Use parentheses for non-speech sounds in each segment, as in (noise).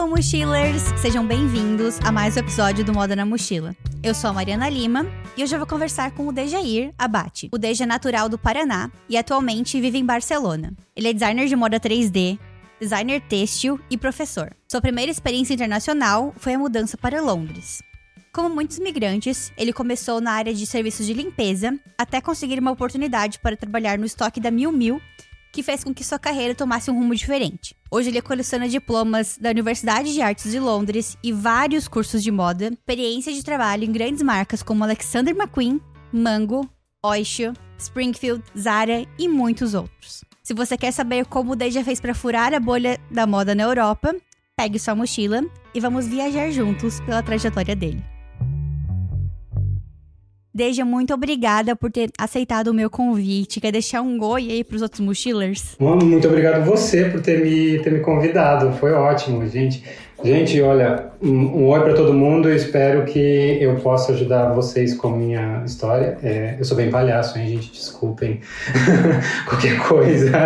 Hello, mochilers! Sejam bem-vindos a mais um episódio do Moda na Mochila. Eu sou a Mariana Lima e hoje eu vou conversar com o Dejair Abate. O Deja é natural do Paraná e atualmente vive em Barcelona. Ele é designer de moda 3D, designer têxtil e professor. Sua primeira experiência internacional foi a mudança para Londres. Como muitos migrantes, ele começou na área de serviços de limpeza até conseguir uma oportunidade para trabalhar no estoque da Miu Miu que fez com que sua carreira tomasse um rumo diferente. Hoje ele coleciona diplomas da Universidade de Artes de Londres e vários cursos de moda, experiência de trabalho em grandes marcas como Alexander McQueen, Mango, Oysho, Springfield, Zara e muitos outros. Se você quer saber como o Deja fez para furar a bolha da moda na Europa, pegue sua mochila e vamos viajar juntos pela trajetória dele. Deja, muito obrigada por ter aceitado o meu convite. Quer deixar um oi aí para os outros mochilers? Muito obrigado você por ter me, ter me convidado. Foi ótimo, gente. Gente, olha, um, um oi para todo mundo. Eu espero que eu possa ajudar vocês com a minha história. É, eu sou bem palhaço, hein, gente? Desculpem (laughs) qualquer coisa.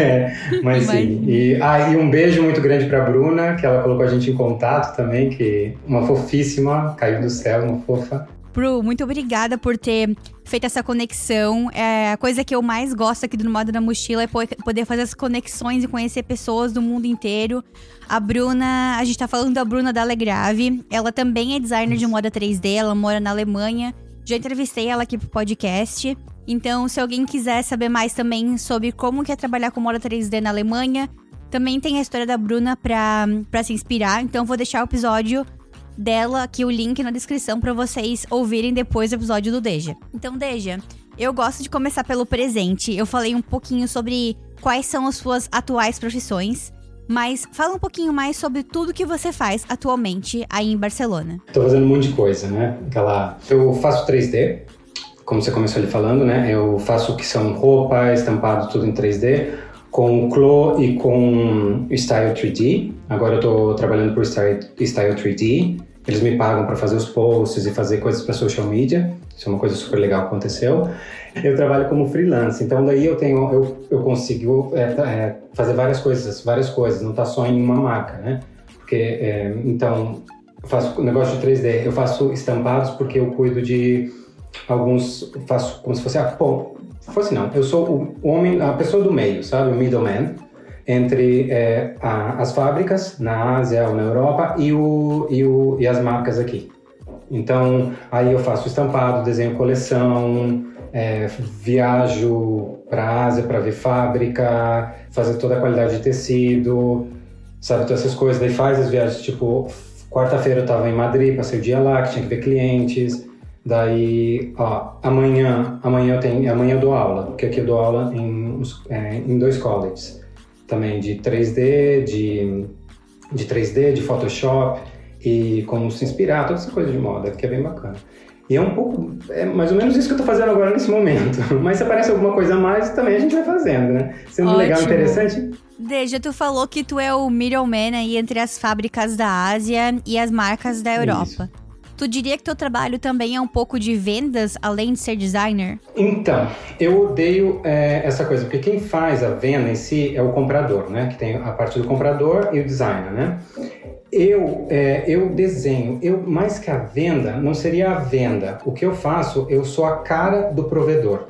É, mas sim. E, ah, e um beijo muito grande para Bruna, que ela colocou a gente em contato também, que uma fofíssima, caiu do céu, uma fofa. Bru, muito obrigada por ter feito essa conexão. É, a coisa que eu mais gosto aqui do Moda na Mochila é poder fazer as conexões e conhecer pessoas do mundo inteiro. A Bruna, a gente tá falando da Bruna da Alegrave. Ela também é designer de moda 3D, ela mora na Alemanha. Já entrevistei ela aqui pro podcast. Então, se alguém quiser saber mais também sobre como que é trabalhar com moda 3D na Alemanha, também tem a história da Bruna pra, pra se inspirar. Então, vou deixar o episódio dela aqui o link na descrição para vocês ouvirem depois do episódio do Deja. Então, Deja, eu gosto de começar pelo presente. Eu falei um pouquinho sobre quais são as suas atuais profissões. Mas fala um pouquinho mais sobre tudo que você faz atualmente aí em Barcelona. Estou fazendo um monte de coisa, né? Aquela... Eu faço 3D, como você começou ali falando, né? Eu faço o que são roupa, estampado, tudo em 3D, com Clo e com Style 3D. Agora eu estou trabalhando por Style, Style 3D. Eles me pagam para fazer os posts e fazer coisas para social media. Isso é uma coisa super legal que aconteceu. Eu trabalho como freelance, então daí eu tenho, eu, eu consigo é, é, fazer várias coisas, várias coisas. Não está só em uma marca, né? Porque é, então eu faço negócio de 3D. Eu faço estampados porque eu cuido de alguns, faço como se fosse a pô, fosse não. Eu sou o homem, a pessoa do meio, sabe, o middleman entre é, a, as fábricas na Ásia ou na Europa e, o, e, o, e as marcas aqui. Então, aí eu faço estampado, desenho coleção, é, viajo para a Ásia para ver fábrica, fazer toda a qualidade de tecido, sabe, todas essas coisas. Daí faz as viagens, tipo, quarta-feira eu estava em Madrid, passei o dia lá, que tinha que ver clientes. Daí, ó, amanhã, amanhã eu tenho, amanhã eu dou aula, porque aqui eu dou aula em, é, em dois colleges também de 3D, de, de 3D, de Photoshop e como se inspirar, toda essa coisa de moda, que é bem bacana. E é um pouco, é mais ou menos isso que eu estou fazendo agora nesse momento. (laughs) Mas se aparece alguma coisa a mais, também a gente vai fazendo, né? Sendo Ótimo. legal, interessante. Deja, tu falou que tu é o middleman aí entre as fábricas da Ásia e as marcas da Europa. Isso. Tu diria que teu trabalho também é um pouco de vendas, além de ser designer? Então, eu odeio é, essa coisa, porque quem faz a venda em si é o comprador, né? Que tem a parte do comprador e o designer, né? Eu, é, eu desenho, eu mais que a venda, não seria a venda. O que eu faço, eu sou a cara do provedor.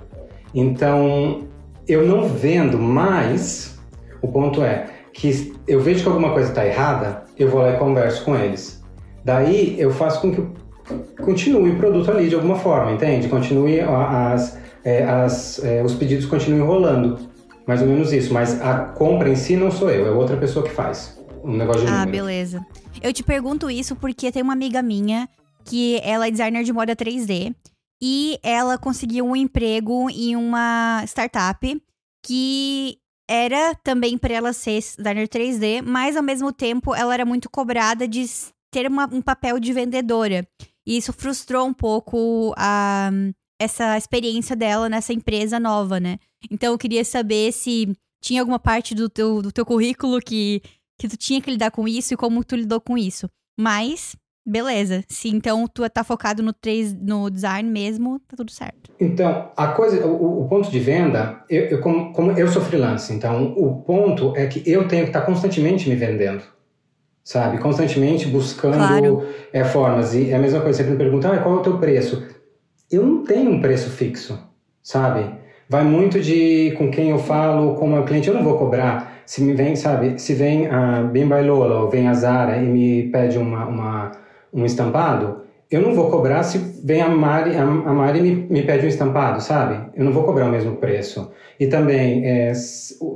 Então, eu não vendo, mas o ponto é que eu vejo que alguma coisa está errada, eu vou lá e converso com eles. Daí eu faço com que continue o produto ali de alguma forma, entende? Continue as, é, as, é, os pedidos continuem rolando. Mais ou menos isso, mas a compra em si não sou eu, é outra pessoa que faz. Um negócio de Ah, número. beleza. Eu te pergunto isso porque tem uma amiga minha que ela é designer de moda 3D e ela conseguiu um emprego em uma startup que era também para ela ser designer 3D, mas ao mesmo tempo ela era muito cobrada de ter uma, um papel de vendedora. E isso frustrou um pouco a, essa experiência dela nessa empresa nova, né? Então eu queria saber se tinha alguma parte do teu, do teu currículo que, que tu tinha que lidar com isso e como tu lidou com isso. Mas, beleza. Se então tu tá focado no, 3, no design mesmo, tá tudo certo. Então, a coisa, o, o ponto de venda, eu, eu como, como, eu sou freelance, então o ponto é que eu tenho que estar tá constantemente me vendendo. Sabe? Constantemente buscando Claro. é, formas. E é a mesma coisa, sempre me perguntam, ah, qual é o teu preço? Eu não tenho um preço fixo, sabe? Vai muito de com quem eu falo, como é o cliente, eu não vou cobrar. Se me vem, sabe, se vem a Bem Bailola ou vem a Zara e me pede uma, uma, um estampado, eu não vou cobrar se vem a Mari, a, a Mari me, me pede um estampado, sabe? Eu não vou cobrar o mesmo preço. E também, é,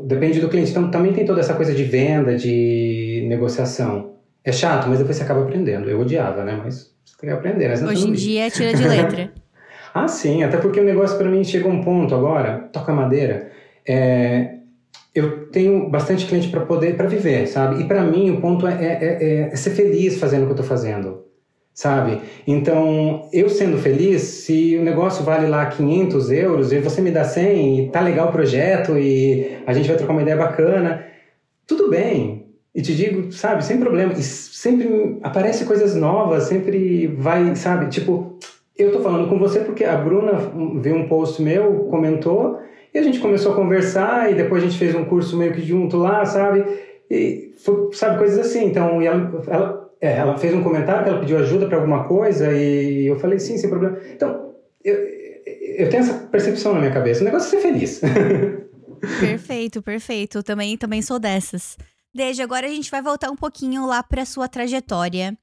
depende do cliente. Então, também tem toda essa coisa de venda, de negociação. É chato, mas depois você acaba aprendendo. Eu odiava, né? Mas você tem que aprender, né? Hoje em dia tira de letra. (laughs) Ah, sim, até porque o negócio para mim chegou a um ponto agora, toca madeira, é, eu tenho bastante cliente para poder, para viver, sabe? E para mim o ponto é, é- é- é ser feliz fazendo o que eu tô fazendo, sabe? Então, eu sendo feliz, se o negócio vale lá 500 euros e você me dá 100 e tá legal o projeto e a gente vai trocar uma ideia bacana, tudo bem. E te digo, sabe, sem problema. E sempre aparece coisas novas, sempre vai, sabe? Tipo, eu tô falando com você porque a Bruna viu um post meu, comentou, e a gente começou a conversar, e depois a gente fez um curso meio que junto lá, sabe? E, foi, sabe, coisas assim. Então, ela, ela, é, ela fez um comentário que ela pediu ajuda para alguma coisa, e eu falei, sim, sem problema. Então, eu, eu tenho essa percepção na minha cabeça. O negócio é ser feliz. (laughs) Perfeito, perfeito. Também, também sou dessas. Desde agora a gente vai voltar um pouquinho lá pra sua trajetória.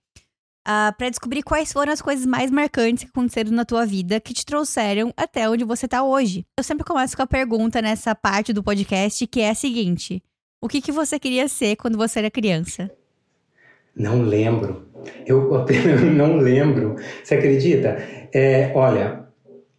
ah, pra descobrir quais foram as coisas mais marcantes que aconteceram na tua vida que te trouxeram até onde você tá hoje. Eu sempre começo com a pergunta nessa parte do podcast que é a seguinte: O que, que você queria ser quando você era criança? Não lembro. Eu (laughs) apenas não lembro. Você acredita? É, olha,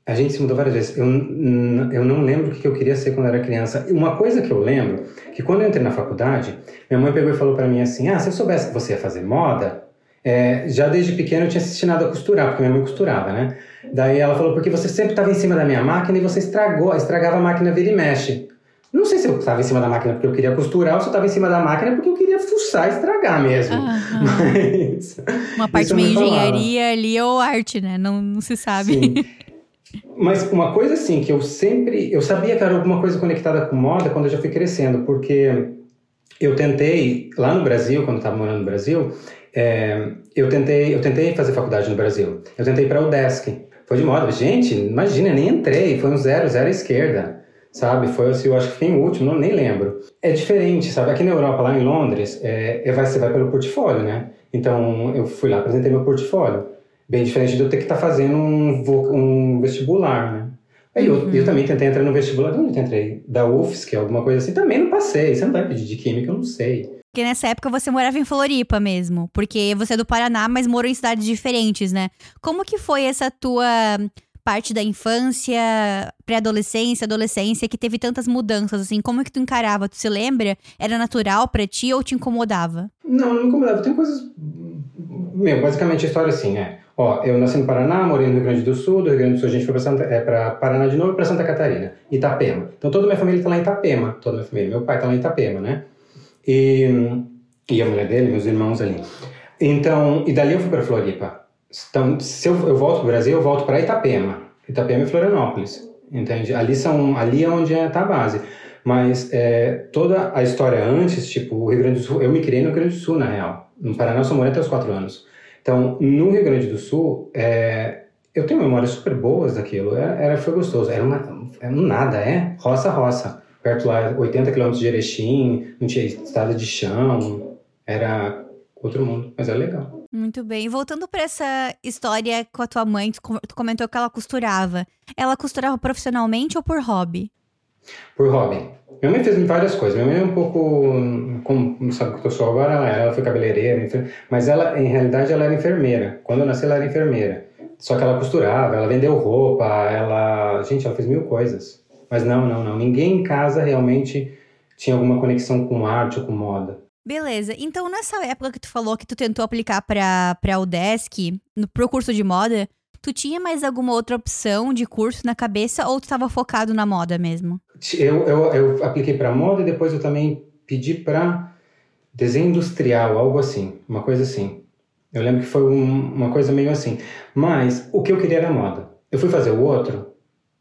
a gente se mudou várias vezes. Eu, eu não lembro o que eu queria ser quando era criança. Uma coisa que eu lembro, que quando eu entrei na faculdade, minha mãe pegou e falou para mim assim, ah, se eu soubesse que você ia fazer moda, é, já desde pequeno eu tinha destinado a costurar, porque minha mãe costurava, né? Daí ela falou, porque você sempre estava em cima da minha máquina e você estragou, estragava a máquina vira e mexe. Não sei se eu estava em cima da máquina porque eu queria costurar ou se eu estava em cima da máquina porque e estragar mesmo. Aham. (laughs) Mas, Uma parte meio falava. engenharia ali ou arte, né? Não, não se sabe. Sim. (laughs) Mas uma coisa assim que eu sempre. Eu sabia que era alguma coisa conectada com moda quando eu já fui crescendo, porque eu tentei, lá no Brasil, quando eu estava morando no Brasil, é, eu, tentei, eu tentei fazer faculdade no Brasil. Eu tentei para o UDESC. Foi de moda. Gente, imagina, nem entrei. Foi um zero, zero à esquerda. Sabe? Foi assim, eu acho que fiquei em último, não, nem lembro. É diferente, sabe? Aqui na Europa, lá em Londres, é, é, vai, você vai pelo portfólio, né? Então, eu fui lá, apresentei meu portfólio. Bem diferente de eu ter que estar fazendo um, um vestibular, né? Aí eu, eu também tentei entrar no vestibular, de onde eu entrei? Da UFSC, alguma coisa assim, também não passei. Você não vai pedir de química, eu não sei. Porque nessa época você morava em Floripa mesmo. Porque você é do Paraná, mas morou em cidades diferentes, né? Como que foi essa tua parte da infância, pré-adolescência, adolescência, que teve tantas mudanças, assim? Como que tu encarava? Tu se lembra? Era natural pra ti ou te incomodava? Não, não me incomodava. Tem coisas. Meu, basicamente a história é assim, é. Ó, eu nasci no Paraná, morei no Rio Grande do Sul, do Rio Grande do Sul a gente foi Santa, é, pra Paraná de novo e pra Santa Catarina, Itapema. Então toda a minha família tá lá em Itapema, toda a minha família. Meu pai tá lá em Itapema, né? E, e a mulher dele, meus irmãos ali. Então, e dali eu fui pra Floripa. Então, se eu, eu volto pro Brasil, eu volto pra Itapema. Itapema e Florianópolis, entende? Ali, são, ali é onde está a base. Mas é, toda a história antes, tipo, o Rio Grande do Sul, eu me criei no Rio Grande do Sul, na real. No Paraná eu só morei até os quatro anos. Então, no Rio Grande do Sul, é, eu tenho memórias super boas daquilo. Era, era- foi gostoso. Era, uma, era um nada, é? Roça, roça. Perto lá, 80 quilômetros de Erechim, não tinha estrada de chão. Era outro mundo, mas era legal. Muito bem. Voltando pra essa história com a tua mãe, tu com- tu comentou que ela costurava. Ela costurava profissionalmente ou por hobby? Por hobby. Minha mãe fez várias coisas. Minha mãe é um pouco. Como sabe que eu sou agora, ela, foi cabeleireira, mas ela, em realidade, ela era enfermeira. Quando eu nasci, ela era enfermeira. Só que ela costurava, ela vendeu roupa, ela. Gente, ela fez mil coisas. Mas não, não, não. Ninguém em casa realmente tinha alguma conexão com arte ou com moda. Beleza. Então, nessa época que tu falou que tu tentou aplicar pra, pra UDESC, no, pro curso de moda, tu tinha mais alguma outra opção de curso na cabeça ou tu tava focado na moda mesmo? Eu, eu, eu apliquei para moda e depois eu também pedi para desenho industrial, algo assim, uma coisa assim. Eu lembro que foi um- uma coisa meio assim. Mas o que eu queria era moda. Eu fui fazer o outro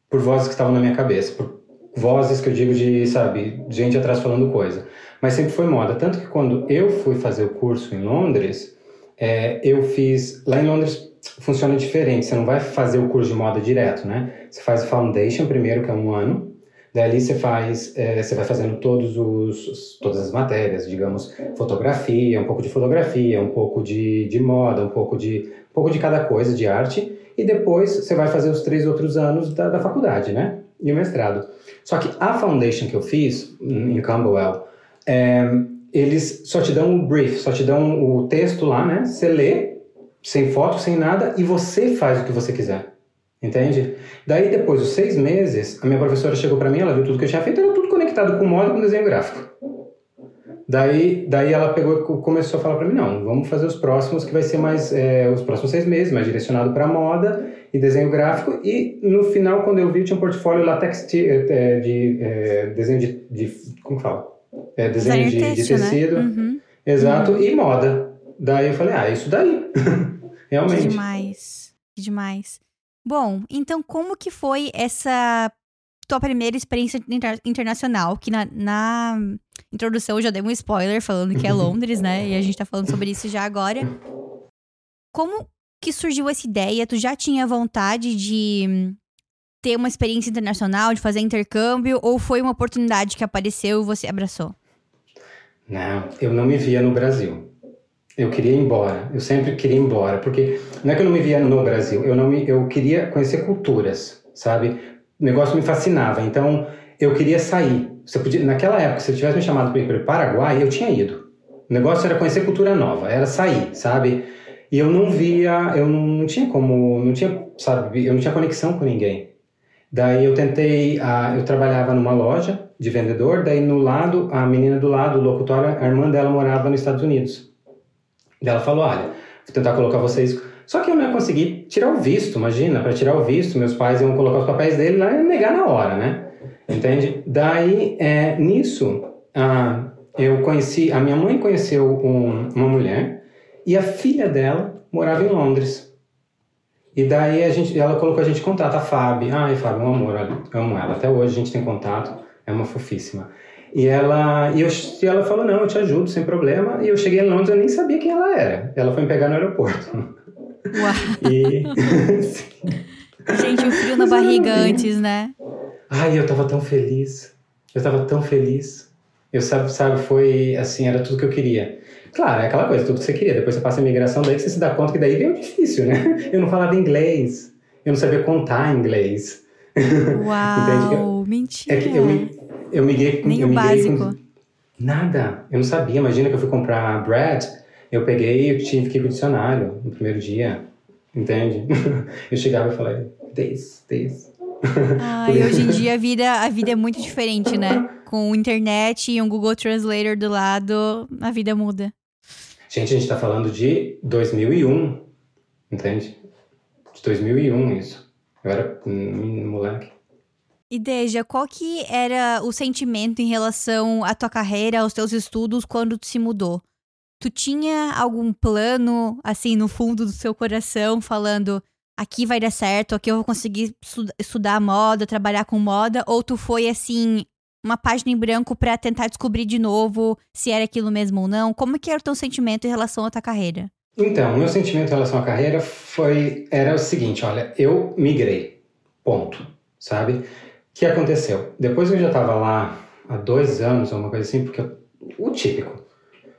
por vozes que estavam na minha cabeça. por- vozes que eu digo de, sabe, gente atrás falando coisa. Mas sempre foi moda. Tanto que quando eu fui fazer o curso em Londres, é, eu fiz. Lá em Londres funciona diferente. Você não vai fazer o curso de moda direto, né? Você faz Foundation primeiro, que é um ano. Dali você faz, é, você vai fazendo todos os, todas as matérias, digamos, fotografia, um pouco de fotografia, um pouco de, de moda, um pouco de, um pouco de cada coisa, de arte, e depois você vai fazer os três outros anos da, da faculdade, né? E o mestrado. Só que a foundation que eu fiz em Camberwell, é, eles só te dão o brief, só te dão o texto lá, né? Você lê, sem foto, sem nada, e você faz o que você quiser. Entende? Daí, depois dos seis meses, a minha professora chegou para mim, ela viu tudo que eu tinha feito, era tudo conectado com moda e com desenho gráfico. Daí, daí ela pegou começou a falar para mim, não, vamos fazer os próximos, que vai ser mais, é, os próximos seis meses, mais direcionado para moda e desenho gráfico. E no final, quando eu vi, tinha um portfólio latex de, é, de é, desenho de, de, como fala? É, desenho de, de, tecido. Né? Uhum. Exato, uhum. e moda. Daí eu falei, ah, isso daí. (laughs) Realmente. Que demais, que demais. Bom, então como que foi essa tua primeira experiência inter internacional? Que na, na, introdução eu já dei um spoiler falando que é (laughs) Londres, né? E a gente tá falando sobre isso já agora. Como que surgiu essa ideia? Tu já tinha vontade de ter uma experiência internacional, de fazer intercâmbio, ou foi uma oportunidade que apareceu e você abraçou? Não, eu não me via no Brasil. Eu queria ir embora. Eu sempre queria ir embora, porque não é que eu não me via no Brasil. Eu não me, eu queria conhecer culturas, sabe? O negócio me fascinava. Então eu queria sair. Você podia, naquela época, se eu tivesse me chamado para ir para o Paraguai, eu tinha ido. O negócio era conhecer cultura nova, era sair, sabe? E eu não via, eu não tinha como, não tinha, sabe? Eu não tinha conexão com ninguém. Daí eu tentei, eu trabalhava numa loja de vendedor, daí no lado, a menina do lado, o locutório, a irmã dela morava nos Estados Unidos. Ela falou: Olha, vou tentar colocar vocês. Só que eu não ia conseguir tirar o visto, imagina, para tirar o visto, meus pais iam colocar os papéis dele lá e negar na hora, né? Entende? Daí, é, nisso, ah, eu conheci, a minha mãe conheceu um, uma mulher e a filha dela morava em Londres. E daí a gente, ela colocou a gente em contato, a Fábio. Ai, Fábio, um amor, olha, amo ela. Até hoje a gente tem contato, é uma fofíssima. E ela, e, eu, e ela falou: Não, eu te ajudo, sem problema. E eu cheguei em Londres, eu nem sabia quem ela era. Ela foi me pegar no aeroporto. Uau! E... (laughs) Gente, o frio na barriga antes, né? Ai, eu tava tão feliz. Eu tava tão feliz. Eu sabe, sabe, foi assim, era tudo que eu queria. Claro, é aquela coisa, tudo que você queria. Depois você passa a imigração, daí você se dá conta que daí vem o difícil, né? Eu não falava inglês. Eu não sabia contar inglês. (laughs) Uau, mentira. É que eu, eu migrei com. Nem eu o básico. Com, nada. Eu não sabia. Imagina que eu fui comprar bread, eu peguei e tive que ir com o dicionário no primeiro dia. Entende? (laughs) Eu chegava e falei, this, this. Ah, e hoje em (laughs) dia a vida, a vida é muito diferente, né? Com internet e um Google Translator do lado, a vida muda. Gente, a gente tá falando de 2001, entende? De 2001 isso. Eu era um moleque. E Deja, qual que era o sentimento em relação à tua carreira, aos teus estudos quando tu se mudou? Tu tinha algum plano, assim, no fundo do seu coração, falando aqui vai dar certo, aqui eu vou conseguir estudar moda, trabalhar com moda? Ou tu foi, assim, uma página em branco para tentar descobrir de novo se era aquilo mesmo ou não? Como que era o teu sentimento em relação à tua carreira? Então, meu sentimento em relação à carreira foi era o seguinte, olha, eu migrei, ponto, sabe? O que aconteceu? Depois que eu já estava lá há dois anos, uma coisa assim, porque o típico.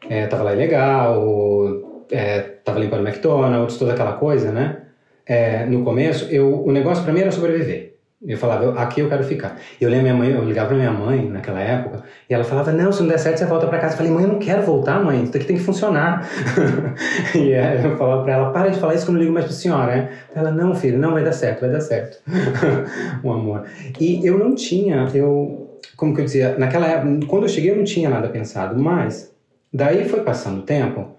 É, tava lá ilegal, é, tava limpando McDonald's, toda aquela coisa, né? É, no começo, eu, o negócio para mim era sobreviver. Eu falava, aqui eu quero ficar. Eu lembro minha mãe, eu ligava pra minha mãe naquela época, e ela falava, não, se não der certo, você volta pra casa. Eu falei, mãe, eu não quero voltar, mãe, isso daqui tem que funcionar. (laughs) e eu falava pra ela, para de falar isso que eu não ligo mais pra senhora, né? Ela, não, filho, não, vai dar certo, vai dar certo. (laughs) um amor. E eu não tinha, eu, como que eu dizia, naquela época, quando eu cheguei eu não tinha nada pensado, mas daí foi passando o tempo,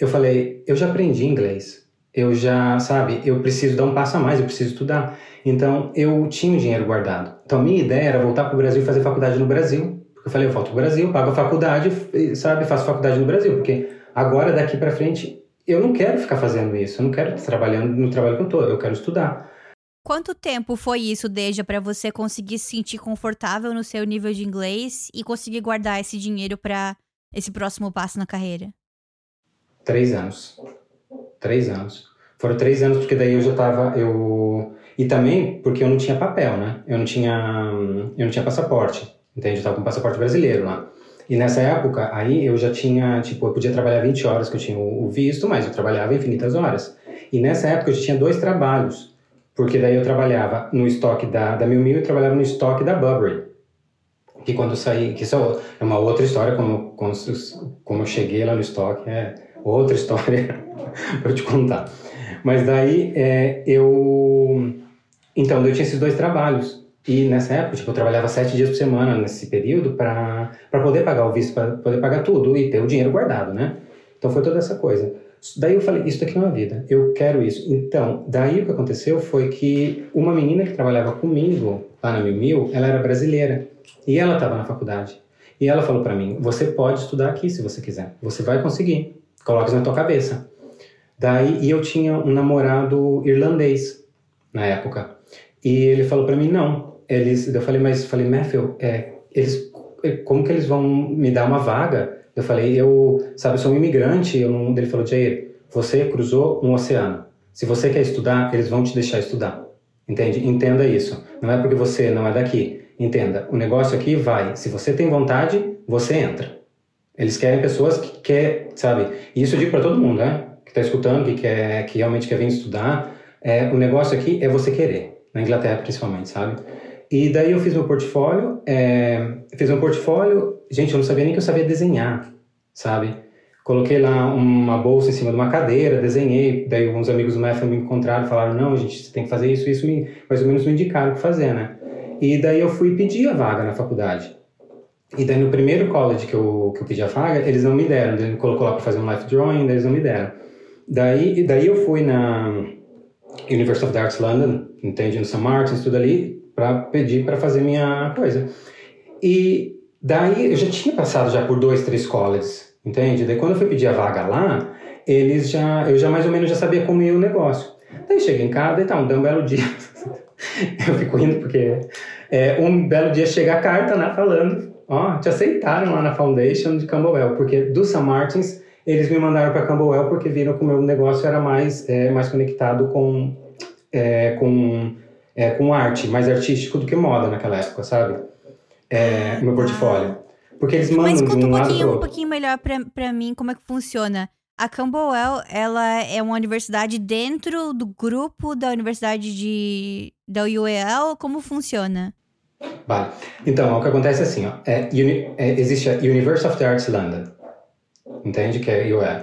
eu falei, eu já aprendi inglês. Eu já, sabe, eu preciso dar um passo a mais, eu preciso estudar. Então, eu tinha o dinheiro guardado. Então, a minha ideia era voltar para o Brasil e fazer faculdade no Brasil. Porque eu falei, eu volto para o Brasil, pago a faculdade, sabe, faço faculdade no Brasil. Porque agora, daqui para frente, eu não quero ficar fazendo isso. Eu não quero estar trabalhando no trabalho que eu estou. Eu quero estudar. Quanto tempo foi isso, Deja, para você conseguir se sentir confortável no seu nível de inglês e conseguir guardar esse dinheiro para esse próximo passo na carreira? Três anos. Três anos. Foram três anos porque daí eu já tava, eu e também porque eu não tinha papel, né? Eu não tinha, eu não tinha passaporte, entende? Eu tava com passaporte brasileiro lá. E nessa época, aí eu já tinha, tipo, eu podia trabalhar 20 horas que eu tinha o visto, mas eu trabalhava infinitas horas. E nessa época eu já tinha dois trabalhos, porque daí eu trabalhava no estoque da, da Mil Mil e trabalhava no estoque da Burberry. Que quando saí, que isso é uma outra história, como, como, como eu cheguei lá no estoque, é outra história (laughs) para te contar. Mas daí é, eu. Então, eu tinha esses dois trabalhos. E nessa época, tipo, eu trabalhava sete dias por semana nesse período para poder pagar o visto, para poder pagar tudo e ter o dinheiro guardado, né? Então foi toda essa coisa. Daí eu falei, isso daqui não é vida, eu quero isso. Então, daí o que aconteceu foi que uma menina que trabalhava comigo lá na Mil Mil, ela era brasileira e ela estava na faculdade. E ela falou para mim, você pode estudar aqui se você quiser, você vai conseguir, coloque isso na tua cabeça. Daí, e eu tinha um namorado irlandês na época. E ele falou para mim, não, eles, eu falei, mas, falei, Matthew, é, eles, como que eles vão me dar uma vaga eu falei, eu, sabe, sou um imigrante. Eu não, ele falou, Jair, você cruzou um oceano. Se você quer estudar, eles vão te deixar estudar. Entende? Entenda isso. Não é porque você não é daqui. Entenda, o negócio aqui vai. Se você tem vontade, você entra. Eles querem pessoas que quer, sabe? E isso eu digo para todo mundo, né? Que está escutando, que quer, que realmente quer vir estudar. É, o negócio aqui é você querer. Na Inglaterra, principalmente, sabe? E daí eu fiz meu portfólio, é, fiz meu portfólio, gente, eu não sabia nem que eu sabia desenhar, sabe? Coloquei lá uma bolsa em cima de uma cadeira, desenhei, daí alguns amigos do MEF me encontraram, falaram, não, gente, você tem que fazer isso, isso, me, mais ou menos me indicaram o que fazer, né? E daí eu fui pedir a vaga na faculdade. E daí no primeiro college que eu, que eu pedi a vaga, eles não me deram, ele me colocou lá para fazer um life drawing, daí eles não me deram. Daí, daí eu fui na University of the Arts London, entende, no St. Martin's, tudo ali, para pedir para fazer minha coisa. E daí eu já tinha passado já por dois, três colleges, entende? Daí quando eu fui pedir a vaga lá, eles já, eu já mais ou menos já sabia como ia o negócio. Daí cheguei em casa e tal, um belo dia. (laughs) eu fico rindo porque é, um belo dia chega a carta, né, falando, ó, te aceitaram lá na Foundation de Camberwell, porque do St. Martins eles me mandaram para Camberwell porque viram que o meu negócio era mais, é, mais conectado com, é, com é, com arte, mais artístico do que moda naquela época, sabe? É, meu portfólio. Porque eles mandam Mas conta de um, um pouquinho, um pouquinho melhor pra mim como é que funciona. A Camberwell, ela é uma universidade dentro do grupo da universidade de, da UEL? Como funciona? Vale. Então, o que acontece é assim, ó, é, uni, é, existe a University of the Arts London, entende? Que é UEL.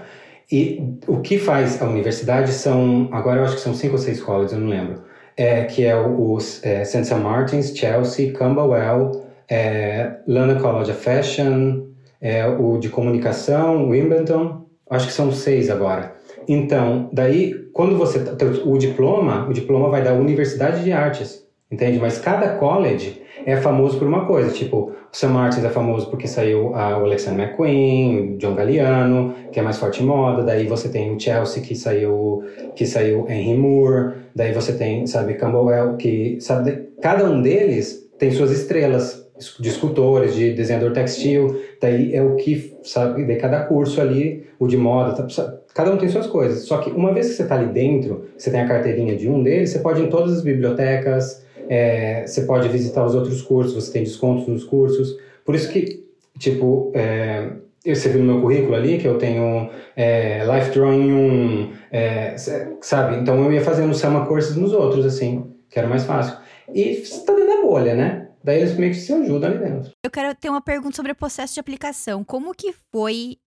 E o que faz a universidade são, agora eu acho que são cinco ou seis colleges, eu não lembro, é, que é os é, St. Martins, Chelsea, Camberwell, é, London College of Fashion, é, o de comunicação, Wimbledon, acho que são seis agora. Então, daí, quando você o diploma, o diploma vai da Universidade de Artes, entende? Mas cada college é famoso por uma coisa, tipo, o St. Martins é famoso porque saiu a, o Alexander McQueen, o John Galliano, que é mais forte em moda, daí você tem o Chelsea que saiu que saiu Henry Moore, daí você tem, sabe, Camberwell, que sabe, cada um deles tem suas estrelas de escultores, de desenhador textil, daí é o que, sabe, de cada curso ali, o de moda, tá, cada um tem suas coisas. Só que uma vez que você está ali dentro, você tem a carteirinha de um deles, você pode ir em todas as bibliotecas, é, você pode visitar os outros cursos, você tem descontos nos cursos. Por isso que, tipo, é, você viu no meu currículo ali que eu tenho é, Life Drawing 1, é, sabe? Então eu ia fazendo Summer Courses nos outros, assim, que era mais fácil. E você tá dentro da bolha, né? Daí eles meio que se ajudam ali dentro. Eu quero ter uma pergunta sobre o processo de aplicação. Como que foi,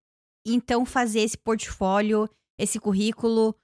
então, fazer esse portfólio, esse currículo?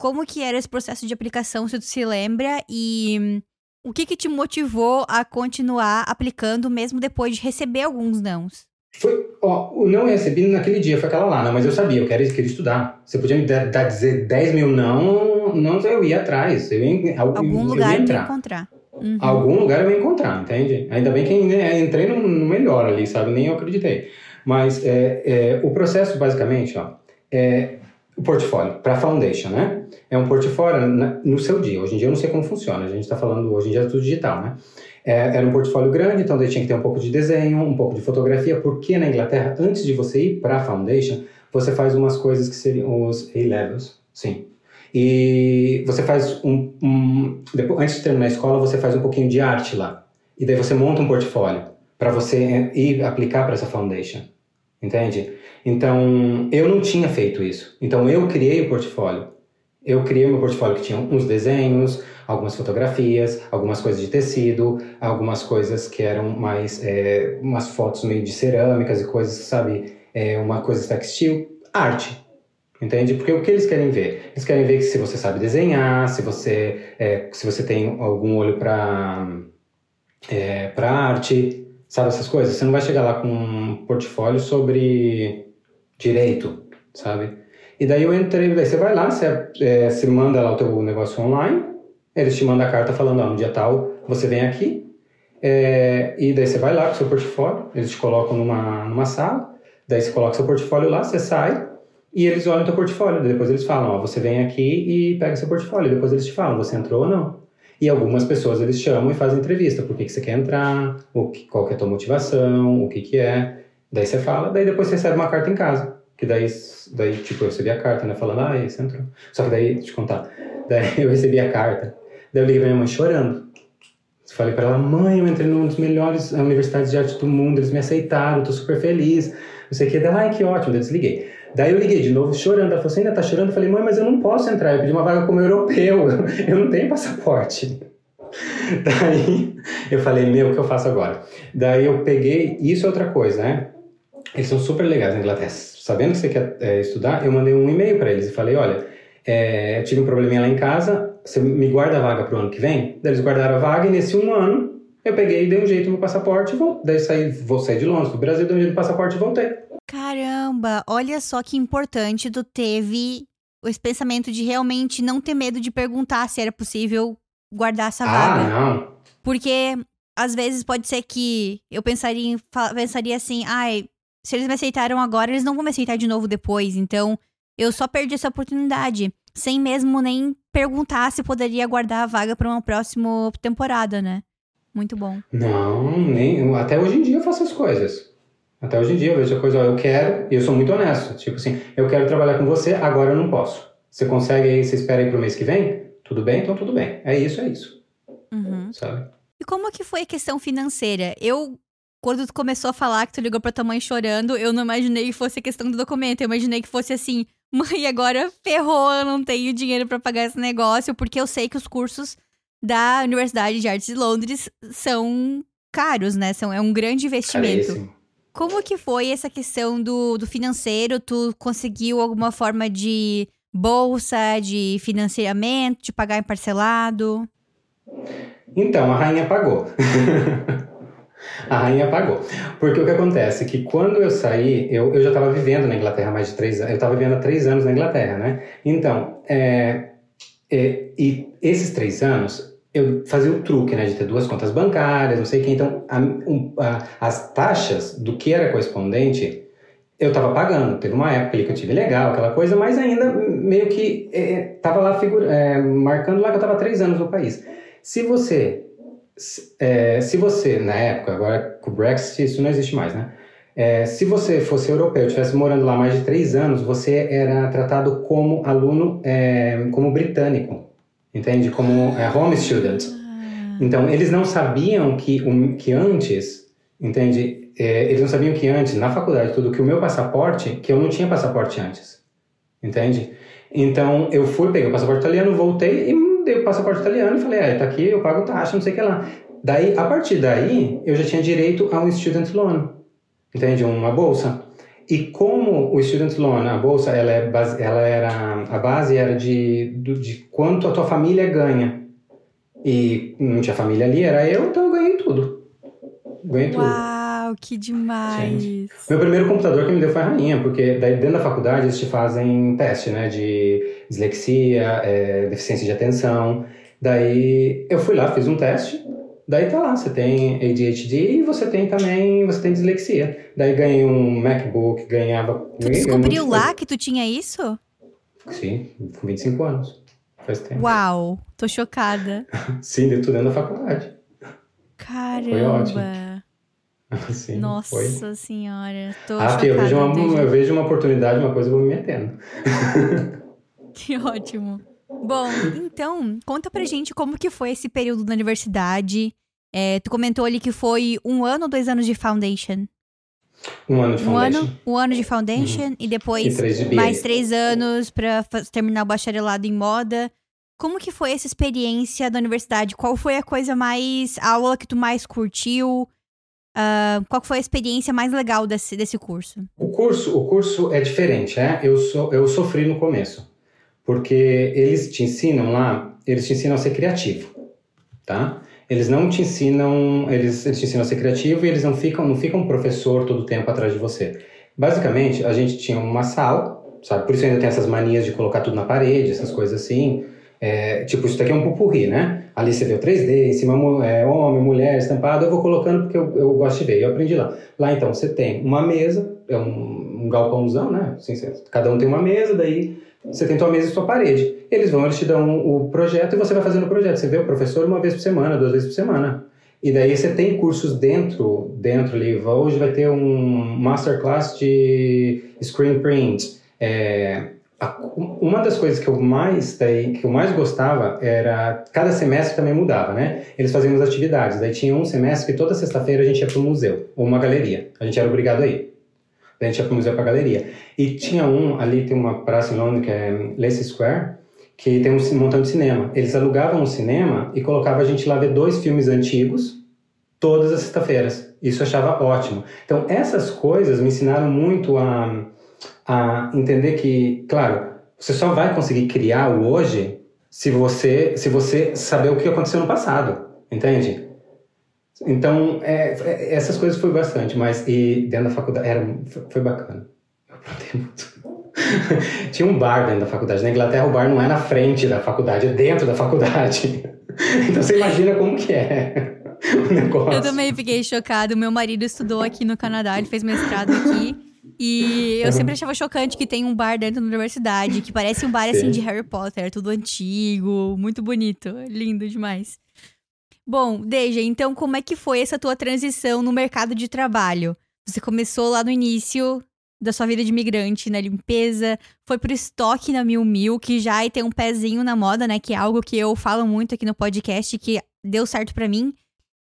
Como que era esse processo de aplicação, se tu se lembra? E o que que te motivou a continuar aplicando mesmo depois de receber alguns nãos? Foi, ó, o não recebi naquele dia, foi aquela lá, não, mas eu sabia, eu queria, queria estudar. Você podia me dar, dar dizer 10 mil não, não, eu ia atrás. Eu ia, Algum eu, lugar eu ia entrar. encontrar. Uhum. Algum lugar eu ia encontrar, entende? Ainda bem que né, entrei no, no melhor ali, sabe? Nem eu acreditei. Mas é, é, o processo, basicamente, ó, é, o portfólio para foundation, né? É um portfólio no seu dia. Hoje em dia eu não sei como funciona. A gente está falando hoje em dia é tudo digital, né? É, era um portfólio grande, então daí tinha que ter um pouco de desenho, um pouco de fotografia, porque na Inglaterra, antes de você ir para a foundation, você faz umas coisas que seriam os A-levels, sim. E você faz um, um antes de terminar a escola, você faz um pouquinho de arte lá. E daí você monta um portfólio para você ir aplicar para essa foundation. Entende? Então, eu não tinha feito isso. Então, eu criei o portfólio. Eu criei meu portfólio que tinha uns desenhos, algumas fotografias, algumas coisas de tecido, algumas coisas que eram mais é, umas fotos meio de cerâmicas e coisas, sabe, é, uma coisa textil, arte. Entende? Porque o que eles querem ver? Eles querem ver se você sabe desenhar, se você, é, se você tem algum olho para é, para arte, sabe essas coisas? Você não vai chegar lá com um portfólio sobre direito, sabe? E daí eu entrei, daí você vai lá, você, é, você manda lá o teu negócio online, eles te mandam a carta falando, ó, no dia tal você vem aqui, é, e daí você vai lá com o seu portfólio, eles te colocam numa, numa sala, daí você coloca seu portfólio lá, você sai, e eles olham o teu portfólio, depois eles falam, ó, você vem aqui e pega seu portfólio, depois eles te falam, você entrou ou não. E algumas pessoas eles chamam e fazem entrevista, por que, que você quer entrar, o que, qual que é a tua motivação, o que que é. Daí você fala, daí depois você recebe uma carta em casa. Que daí, daí tipo, eu recebi a carta, né, falando, ah, você entrou. Só que daí, deixa eu contar, (laughs) daí eu recebi a carta, daí eu liguei pra minha mãe chorando. Falei para ela, mãe, eu entrei numa das melhores universidades de arte do mundo, eles me aceitaram, tô super feliz, não sei o que. Daí, ai, que ótimo, daí desliguei. Daí eu liguei de novo chorando. Ela falou: Você ainda tá chorando? Eu falei: Mãe, mas eu não posso entrar. Eu pedi uma vaga como europeu. (laughs) Eu não tenho passaporte. (laughs) Daí eu falei: Meu, o que eu faço agora? Daí eu peguei. Isso é outra coisa, né? Eles são super legais na Inglaterra. Sabendo que você quer é, estudar, eu mandei um e-mail para eles e falei: Olha, é, tive um probleminha lá em casa. Você me guarda a vaga pro ano que vem? Daí eles guardaram a vaga e nesse um ano eu peguei e dei um jeito no meu passaporte. Vou, daí saí, vou sair de Londres pro Brasil, dei um jeito no passaporte e voltei. Caramba, olha só que importante tu teve esse pensamento de realmente não ter medo de perguntar se era possível guardar essa vaga. Ah, não. Porque às vezes pode ser que eu pensaria, pensaria assim, ai, se eles me aceitaram agora, eles não vão me aceitar de novo depois. Então, eu só perdi essa oportunidade, sem mesmo nem perguntar se poderia guardar a vaga para uma próxima temporada, né? Muito bom. Não, nem até hoje em dia eu faço as coisas. Até hoje em dia eu vejo a coisa, ó, eu quero, e eu sou muito honesto. Tipo assim, eu quero trabalhar com você, agora eu não posso. Você consegue aí, você espera aí pro mês que vem? Tudo bem? Então tudo bem. É isso, é isso. Uhum. Sabe? E como que foi a questão financeira? Eu, quando tu começou a falar que tu ligou pra tua mãe chorando, eu não imaginei que fosse a questão do documento. Eu imaginei que fosse assim, (laughs) mãe, agora ferrou, eu não tenho dinheiro para pagar esse negócio, porque eu sei que os cursos da Universidade de Artes de Londres são caros, né? São, é um grande investimento. Caríssimo. Como que foi essa questão do, do financeiro? Tu conseguiu alguma forma de bolsa, de financiamento, de pagar em parcelado? Então, a rainha pagou. (laughs) a rainha pagou. Porque o que acontece é que quando eu saí, eu, eu já estava vivendo na Inglaterra mais de três anos. Eu estava vivendo há três anos na Inglaterra, né? Então, é, é, e esses três anos, eu fazia o truque, né, de ter duas contas bancárias, não sei o que. Então, a, um, a, as taxas do que era correspondente, eu estava pagando. Teve uma época que eu tive legal, aquela coisa, mas ainda meio que estava é, lá figura, é, marcando lá que eu estava três anos no país. Se você, é, se você na época, agora com o Brexit isso não existe mais, né? É, se você fosse europeu, estivesse morando lá mais de três anos, você era tratado como aluno, é, como britânico entende? Como é, home student. Ah. Então, eles não sabiam que, um, que antes, entende? É, eles não sabiam que antes, na faculdade, tudo, que o meu passaporte, que eu não tinha passaporte antes, entende? Então, eu fui, peguei o passaporte italiano, voltei e dei o passaporte italiano e falei, ah, tá aqui, eu pago taxa, não sei o que lá. Daí, a partir daí, eu já tinha direito a um student loan, entende? Uma bolsa. E como o Student Loan, a bolsa, ela, é base, ela era a base era de, de quanto a tua família ganha. E não tinha família ali, era eu, então eu ganhei tudo. Ganhei tudo. Uau, que demais! Gente. Meu primeiro computador que me deu foi a rainha, porque daí dentro da faculdade eles te fazem teste, né, de dislexia, é, deficiência de atenção. Daí eu fui lá, fiz um teste, Daí tá lá, você tem ADHD e você tem também, você tem dislexia. Daí ganhei um MacBook, ganhava... Tu descobriu lá que tu tinha isso? Sim, com 25 anos. Faz tempo. Uau, tô chocada. (laughs) Sim, dentro da faculdade. Caramba. Foi ótimo. (laughs) Sim, Nossa foi. senhora, tô Ah, chocada. eu vejo, uma, eu vejo uma oportunidade, uma coisa, eu vou me metendo. (laughs) (laughs) Que ótimo. Bom, então, conta pra gente como que foi esse período na universidade. É, tu comentou ali que foi um ano ou dois anos de foundation? Um ano de Um foundation. ano, um ano de foundation e depois E três de mais três anos pra fa- terminar o bacharelado em moda. Como que foi essa experiência da universidade? Qual foi a coisa mais. a aula que tu mais curtiu? Ah, qual foi a experiência mais legal desse, desse curso? O curso, o curso é diferente, né? Eu, so, eu sofri no começo, porque eles te ensinam lá, eles te ensinam a ser criativo, tá? Eles não te ensinam, eles, eles te ensinam a ser criativo e eles não ficam, não ficam um professor todo o tempo atrás de você. Basicamente, a gente tinha uma sala, sabe? Por isso ainda tem essas manias de colocar tudo na parede, essas coisas assim. É, tipo, isso daqui é um pupurri, né? Ali você vê o 3D, em cima é, homem, mulher, estampado. Eu vou colocando porque eu, eu gosto de ver. Eu aprendi lá. Lá, então, você tem uma mesa, é um, um galpãozão, né? Assim, cada um tem uma mesa, daí você tem tua mesa e sua parede. Eles vão, eles te dão o projeto e você vai fazendo o projeto. Você vê o professor uma vez por semana, duas vezes por semana. E daí você tem cursos dentro, dentro ali. Hoje vai ter um masterclass de screen print. É, uma das coisas que eu mais que eu mais gostava era cada semestre também mudava, né? Eles faziam as atividades. Daí tinha um semestre que toda sexta-feira a gente ia para o museu ou uma galeria. A gente era obrigado a ir. A gente ia para museu para galeria. E tinha um ali tem uma praça em Londres que é Leicester Square que tem um montão de cinema. Eles alugavam um cinema e colocavam a gente lá ver dois filmes antigos todas as sexta-feiras. Isso eu achava ótimo. Então essas coisas me ensinaram muito a a entender que, claro, você só vai conseguir criar o hoje se você se você saber o que aconteceu no passado, entende? Então, é, é- essas coisas foi bastante, mas e dentro da faculdade era foi, bacana. Eu aprontei muito. (laughs) Tinha um bar dentro da faculdade. Na Inglaterra o bar não é na frente da faculdade, é dentro da faculdade. (laughs) Então você imagina como que é (laughs) o negócio. Eu também fiquei chocada. Meu marido estudou aqui no Canadá, ele fez mestrado aqui. E eu Uhum. sempre achava chocante que tem um bar dentro da universidade, que parece um bar assim Sim. de Harry Potter, tudo antigo, muito bonito, lindo demais. Bom, Deja, então como é que foi essa tua transição no mercado de trabalho? Você começou lá no início da sua vida de imigrante na limpeza, foi pro estoque na Mil Mil, que já tem um pezinho na moda, né? Que é algo que eu falo muito aqui no podcast, que deu certo pra mim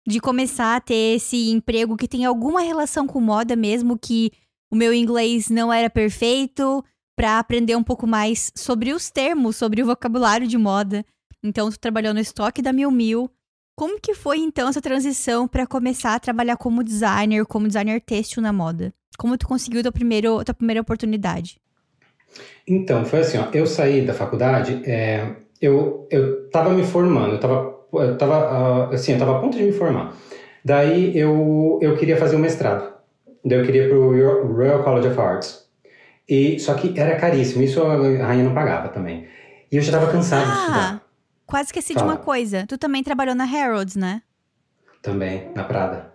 de começar a ter esse emprego que tem alguma relação com moda mesmo, que o meu inglês não era perfeito, pra aprender um pouco mais sobre os termos, sobre o vocabulário de moda. Então, tu trabalhou no estoque da Mil Mil. Como que foi então essa transição pra começar a trabalhar como designer, como designer têxtil na moda? Como tu conseguiu tua, primeiro, tua primeira oportunidade? Então, foi assim, ó, eu saí da faculdade, é, eu, eu tava me formando, eu tava, eu tava, ah, assim, eu tava a ponto de me formar. Daí eu, eu queria fazer um mestrado. Daí eu queria pro Royal College of Arts. E, só que era caríssimo, isso a rainha não pagava também. E eu já tava cansado de Ah, estudar quase esqueci de Fala. uma coisa. Tu também trabalhou na Harrods, né? também, na Prada.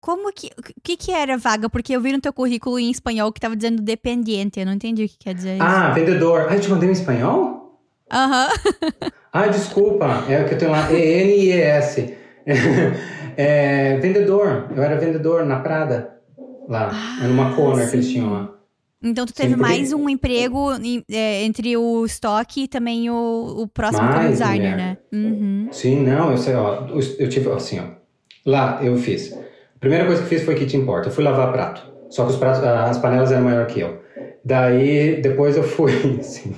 Como que. O que, que era vaga? Porque eu vi no teu currículo em espanhol que tava dizendo dependiente. Eu não entendi o que quer dizer isso. Ah, vendedor. Ah, eu te mandei em espanhol? Aham. (laughs) Ah, desculpa, é o que eu tenho lá, E-N-I-E-S. (laughs) É, vendedor, eu era vendedor na Prada, lá, Ah, numa corner que eles sim. tinham lá. Então tu teve porque- mais um emprego em- é, entre o estoque e também o, o próximo como Mais, designer, mulher. né? Uhum. Sim, não, eu sei, ó, eu- tive assim, ó, lá eu fiz. A primeira coisa que fiz foi que te importa, eu fui lavar prato, só que os pratos, as panelas eram maior que eu. Daí, depois eu fui, (laughs) assim,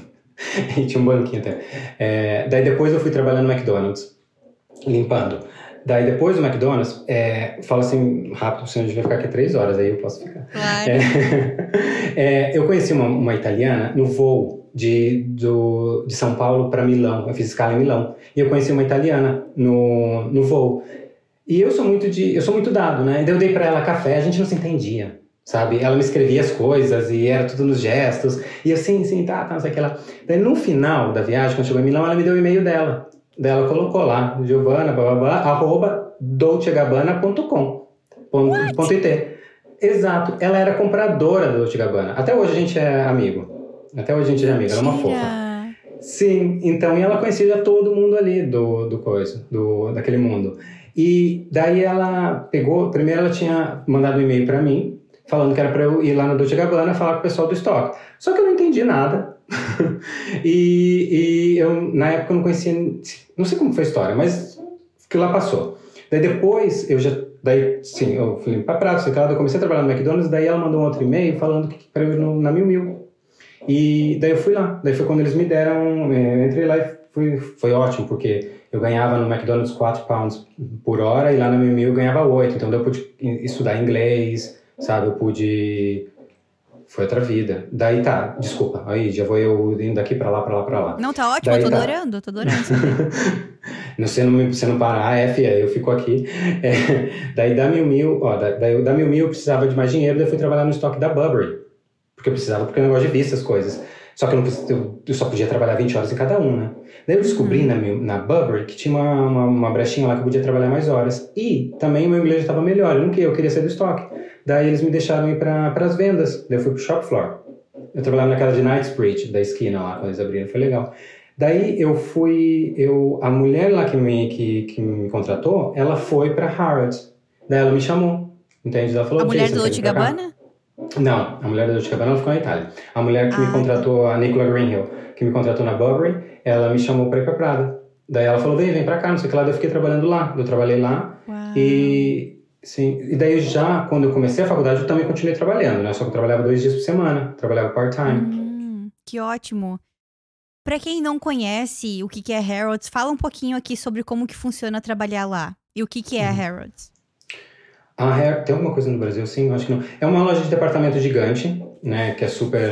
tinha um banquinho até. É, daí depois eu fui trabalhar no McDonald's, limpando. Daí depois do McDonald's, é, fala assim rápido, senão a gente vai ficar aqui três horas, aí eu posso ficar. Claro. É, (laughs) é, eu conheci uma, uma italiana no voo de, do, de São Paulo para Milão. Eu fiz escala em Milão. E eu conheci uma italiana no, no voo. E eu sou muito de, eu sou muito dado, né? E daí eu dei para ela café, a gente não se entendia, sabe? Ela me escrevia as coisas e era tudo nos gestos. E eu, sim, sim, tá, tá, não sei o que lá. Daí no final da viagem, quando chegou em Milão, ela me deu o e-mail dela. Daí ela colocou lá, giovanna, blá, blá, blá, arroba IT. Exato. Ela era compradora da Dolce Gabbana. Até hoje a gente é amigo. Até hoje a gente é amigo. Ela é uma fofa. Sim, então, e ela conhecia todo mundo ali do, do coisa, do, daquele mundo. E daí ela pegou, primeiro ela tinha mandado um e-mail para mim, falando que era para eu ir lá no Dolce Gabbana falar com o pessoal do estoque. Só que eu não entendi nada. (laughs) e, e eu, na época, eu não conhecia, não sei como foi a história, mas que lá passou. Daí depois, eu já, daí, sim, eu fui para prato, sei lá, eu comecei a trabalhar no McDonald's, daí ela mandou um outro e-mail falando que para eu ir no, na Mil Mil. E daí eu fui lá. Daí foi quando eles me deram, é, eu entrei lá e fui, foi ótimo, porque eu ganhava no McDonald's 4 pounds por hora e lá na Mil Mil eu ganhava 8. Então eu pude estudar inglês, sabe? Eu pude foi outra vida. Daí tá, desculpa, aí já vou eu indo daqui pra lá, pra lá, pra lá. Não, tá ótimo, Daí eu tô tá. adorando, tô adorando. (laughs) não, você, não, você não parar, ah, F, eu fico aqui. É, daí da Mil Mil, ó, daí da Mil Mil eu precisava de mais dinheiro, daí eu fui trabalhar no estoque da Burberry. Porque eu precisava, porque eu não gosto de ver essas coisas. Só que eu, não, eu, só podia trabalhar 20 horas em cada um, né? Daí eu descobri uhum. na, na Burberry que tinha uma, uma, uma, brechinha lá que eu podia trabalhar mais horas. E também o meu inglês estava melhor. Eu não queria, eu queria sair do estoque. Daí eles me deixaram ir para as vendas. Daí eu fui pro shop floor. Eu trabalhava naquela de Knightsbridge, da esquina lá, quando eles abriram. Foi legal. Daí eu fui, eu, a mulher lá que me, que, que me contratou, ela foi para Harrods. Daí ela me chamou, entende? Ela falou, a mulher do Dolce Gabbana? Não, a mulher da Dolce Gabbana ficou na Itália. A mulher que ah, me contratou, tá. a Nicola Greenhill, que me contratou na Burberry, ela me chamou para ir para Prada. Daí ela falou, vem, vem para cá, não sei o que lá. Daí eu fiquei trabalhando lá. Eu trabalhei lá. Uau. E, sim, e daí já, quando eu comecei a faculdade, eu também continuei trabalhando, né? Só que eu trabalhava dois dias por semana. Trabalhava part-time. Hum, que ótimo. Para quem não conhece o que é Harrods, fala um pouquinho aqui sobre como que funciona trabalhar lá. E o que que é uhum. Harrods. A Hair, tem alguma coisa no Brasil? Sim, acho que não. É uma loja de departamento gigante, né? Que é super,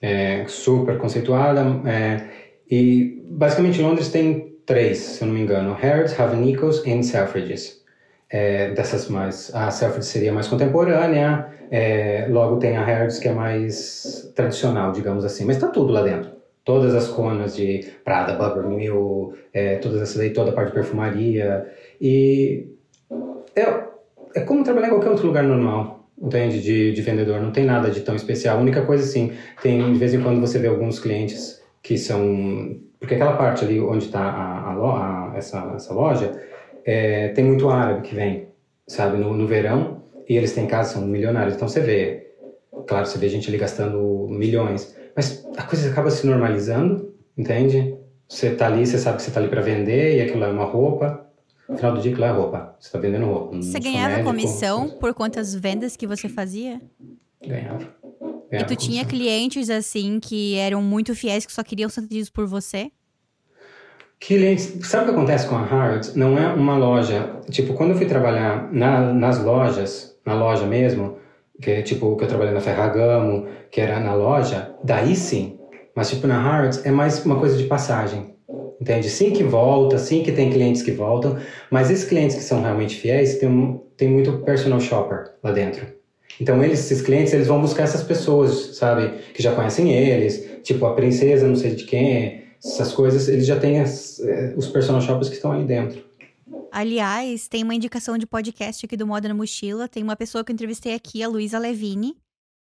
é, super conceituada. É, e basicamente Londres tem três, se eu não me engano: Harrods, Have Nichols e Selfridges. É, dessas mais, a Selfridges seria mais contemporânea. É, logo tem a Harrods que é mais tradicional, digamos assim. Mas tá tudo lá dentro. Todas as conas de Prada, Burberry, Mill, é, todas essas aí, toda a parte de perfumaria. E é, é como trabalhar em qualquer outro lugar normal, entende? De, de vendedor, não tem nada de tão especial. A única coisa, assim, tem de vez em quando você vê alguns clientes que são. Porque aquela parte ali onde está a, a, a, essa, essa loja, é, tem muito árabe que vem, sabe, no, no verão, e eles têm casas, são milionários. Então você vê, claro, você vê gente ali gastando milhões, mas a coisa acaba se normalizando, entende? Você tá ali, você sabe que você tá ali para vender e aquilo é uma roupa, no final do dia, claro, é roupa. Você está vendendo roupa. Você ganhava médico, comissão por quantas vendas que você fazia? Ganhava. ganhava e tu tinha clientes, assim, que eram muito fiéis, que só queriam ser atendidos por você? Clientes... Sabe o que acontece com a Harrods? Não é uma loja... Tipo, quando eu fui trabalhar na, nas lojas, na loja mesmo, que é tipo, que eu trabalhei na Ferragamo, que era na loja, daí sim. Mas, tipo, na Harrods é mais uma coisa de passagem entende? Sim que volta, sim que tem clientes que voltam, mas esses clientes que são realmente fiéis, tem, tem muito personal shopper lá dentro. Então, eles, esses clientes, eles vão buscar essas pessoas, sabe? Que já conhecem eles, tipo a princesa, não sei de quem, essas coisas, eles já têm as, eh, os personal shoppers que estão ali dentro. Aliás, tem uma indicação de podcast aqui do Moda na Mochila. Tem uma pessoa que eu entrevistei aqui, a Luísa Levine.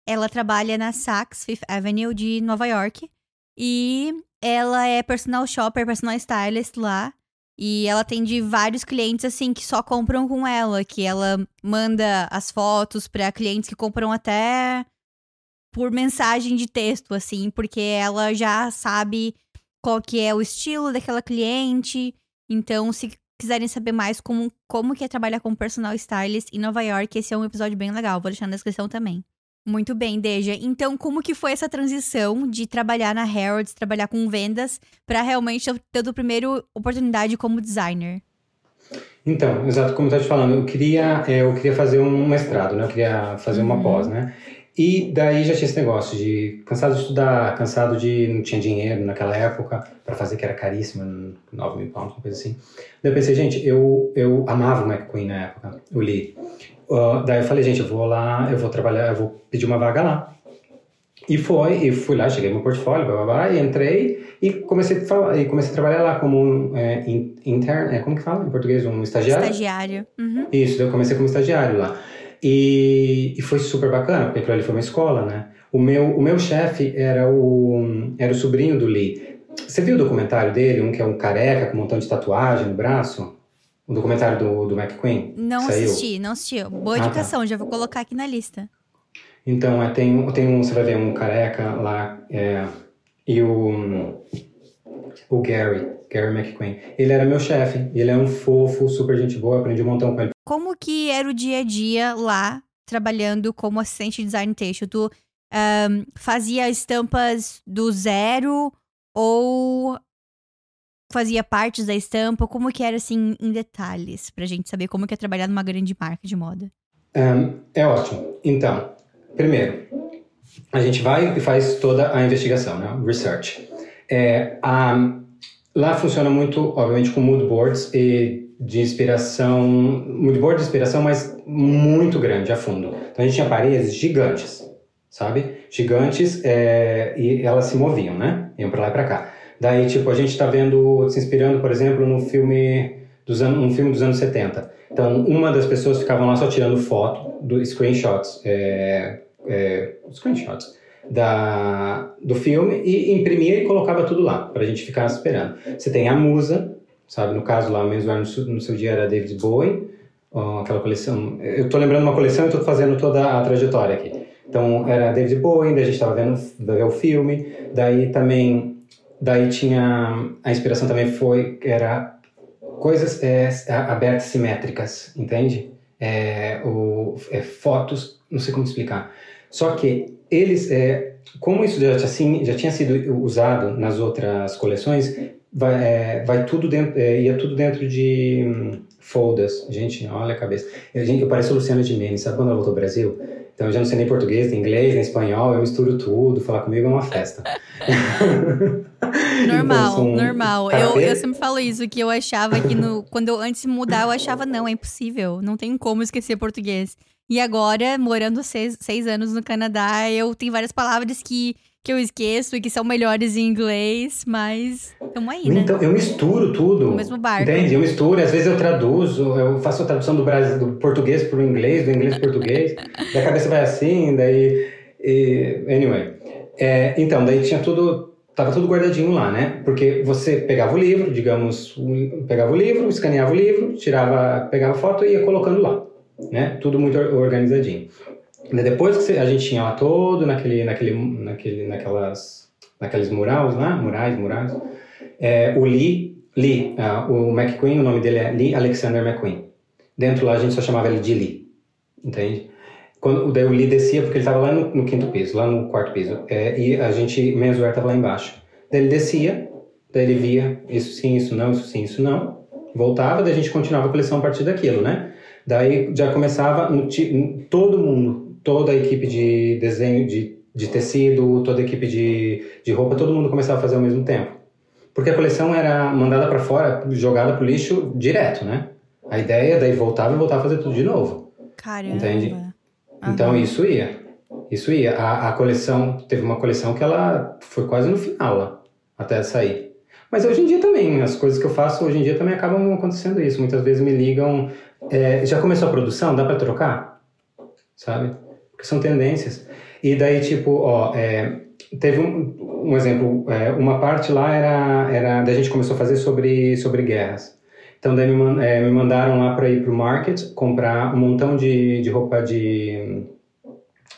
Ela trabalha na Saks Fifth Avenue de Nova York. E ela é personal shopper, personal stylist lá. E ela tem de vários clientes, assim, que só compram com ela. Que ela manda as fotos para clientes que compram até por mensagem de texto, assim. Porque ela já sabe qual que é o estilo daquela cliente. Então, se quiserem saber mais como, como que é trabalhar com personal stylist em Nova York, esse é um episódio bem legal. Vou deixar na descrição também. Muito bem, Deja. Então, como que foi essa transição de trabalhar na Harrods, trabalhar com vendas, para realmente ter a primeira oportunidade como designer? Então, exato, como eu estava te falando, eu queria, é, eu queria fazer um mestrado, né? Eu queria fazer uma uhum. pós, né? E daí já tinha esse negócio de cansado de estudar, cansado de não tinha dinheiro naquela época para fazer que era caríssimo, 9 mil pounds, uma coisa assim. Daí eu pensei, gente, eu, eu amava o McQueen na época, eu li. Uh, daí eu falei, gente, eu vou lá, eu vou trabalhar, eu vou pedir uma vaga lá. E foi, e fui lá, cheguei no portfólio, blá, blá, blá, e entrei e comecei a, falar, e comecei a trabalhar lá como um é, intern, é, como que fala em português? Um estagiário? Estagiário. Uhum. Isso, eu comecei como estagiário lá. E, e foi super bacana, porque aquilo ali foi uma escola, né? O meu, o meu chefe era o, era o sobrinho do Lee. Você viu o documentário dele, um que é um careca com um montão de tatuagem no braço? O documentário do, do McQueen? Não assisti, não assisti. Boa indicação, ah, tá. já vou colocar aqui na lista. Então, é, tem, tem um, você vai ver um careca lá, é, e o, o Gary, Gary McQueen. Ele era meu chefe, ele é um fofo, super gente boa, aprendi um montão com ele. Como que era o dia a dia lá, trabalhando como assistente de design texto? Tu um, fazia estampas do zero ou fazia partes da estampa? Como que era, assim, em detalhes, pra gente saber como que é trabalhar numa grande marca de moda? Um, é ótimo. Então, primeiro, a gente vai e faz toda a investigação, né? Research. É, a, lá funciona muito, obviamente, com mood boards e de inspiração, mood board de inspiração, mas muito grande, a fundo. Então a gente tinha paredes gigantes, sabe? Gigantes é, e elas se moviam, né? Iam para lá e para cá. Daí, tipo, a gente está vendo, se inspirando, por exemplo, no filme dos anos, um filme dos anos 70. Então, uma das pessoas ficava lá só tirando foto, do screenshots, é, é, screenshots da, do filme e imprimia e colocava tudo lá, para a gente ficar esperando. Você tem a musa, sabe? No caso lá, mesmo no seu, no seu dia era David Bowie, aquela coleção. Eu estou lembrando uma coleção e estou fazendo toda a trajetória aqui. Então, era David Bowie, daí a gente estava vendo, vendo o filme, daí também Daí tinha a inspiração também foi era coisas é, abertas simétricas, entende? É, o, é, fotos, não sei como explicar. Só que eles, é, como isso já, assim, já tinha sido usado nas outras coleções, vai, é, vai tudo dentro, é, ia tudo dentro de hum, folders. Gente, olha a cabeça. Eu, gente, eu pareço Luciana de Mendes, sabe quando ela voltou ao Brasil? Então eu já não sei nem português, nem inglês, nem espanhol, eu misturo tudo, falar comigo é uma festa. (laughs) normal, então, normal. Eu, eu sempre falo isso, que eu achava que no, quando eu antes de mudar, eu achava, não, é impossível, não tem como esquecer português. E agora, morando seis, seis anos no Canadá, eu tenho várias palavras que que eu esqueço e que são melhores em inglês, mas estamos aí, né? Então, eu misturo tudo. No mesmo barco. Entende? Eu misturo, às vezes eu traduzo, eu faço a tradução do, Brasil, do português para o inglês, do inglês para o português, (laughs) daí a cabeça vai assim, daí... E, anyway. É, então, daí tinha tudo... Tava tudo guardadinho lá, né? Porque você pegava o livro, digamos, pegava o livro, escaneava o livro, tirava, pegava a foto e ia colocando lá, né? Tudo muito organizadinho. Depois que a gente tinha lá todo naquele, naquele, naquele, naquelas, naqueles murais lá, murais, murais, é, o Lee, Lee uh, o McQueen, o nome dele é Lee Alexander McQueen. Dentro lá a gente só chamava ele de Lee, entende? Quando, daí o Lee descia porque ele estava lá no, no, quinto piso, lá no quarto piso, é, e a gente, menswear estava lá embaixo. Daí ele descia, daí ele via isso sim, isso não, isso sim, isso não, voltava, daí a gente continuava a coleção a partir daquilo, né? Daí já começava no, todo mundo toda a equipe de desenho de, de tecido, toda a equipe de, de roupa, todo mundo começava a fazer ao mesmo tempo. Porque a coleção era mandada para fora, jogada pro lixo direto, né? A ideia daí voltava e voltava a fazer tudo de novo. Caramba. Entende? Uhum. Então isso ia. Isso ia. A, a coleção, teve uma coleção que ela foi quase no final lá, até sair. Mas hoje em dia também, as coisas que eu faço hoje em dia também acabam acontecendo isso. Muitas vezes me ligam, é, já começou a produção, dá para trocar? Sabe? porque são tendências. E daí, tipo, ó, é, teve um, um exemplo, é, uma parte lá era, era, daí a gente começou a fazer sobre, sobre guerras. Então, daí me, é, me mandaram lá para ir pro market, comprar um montão de, de roupa de,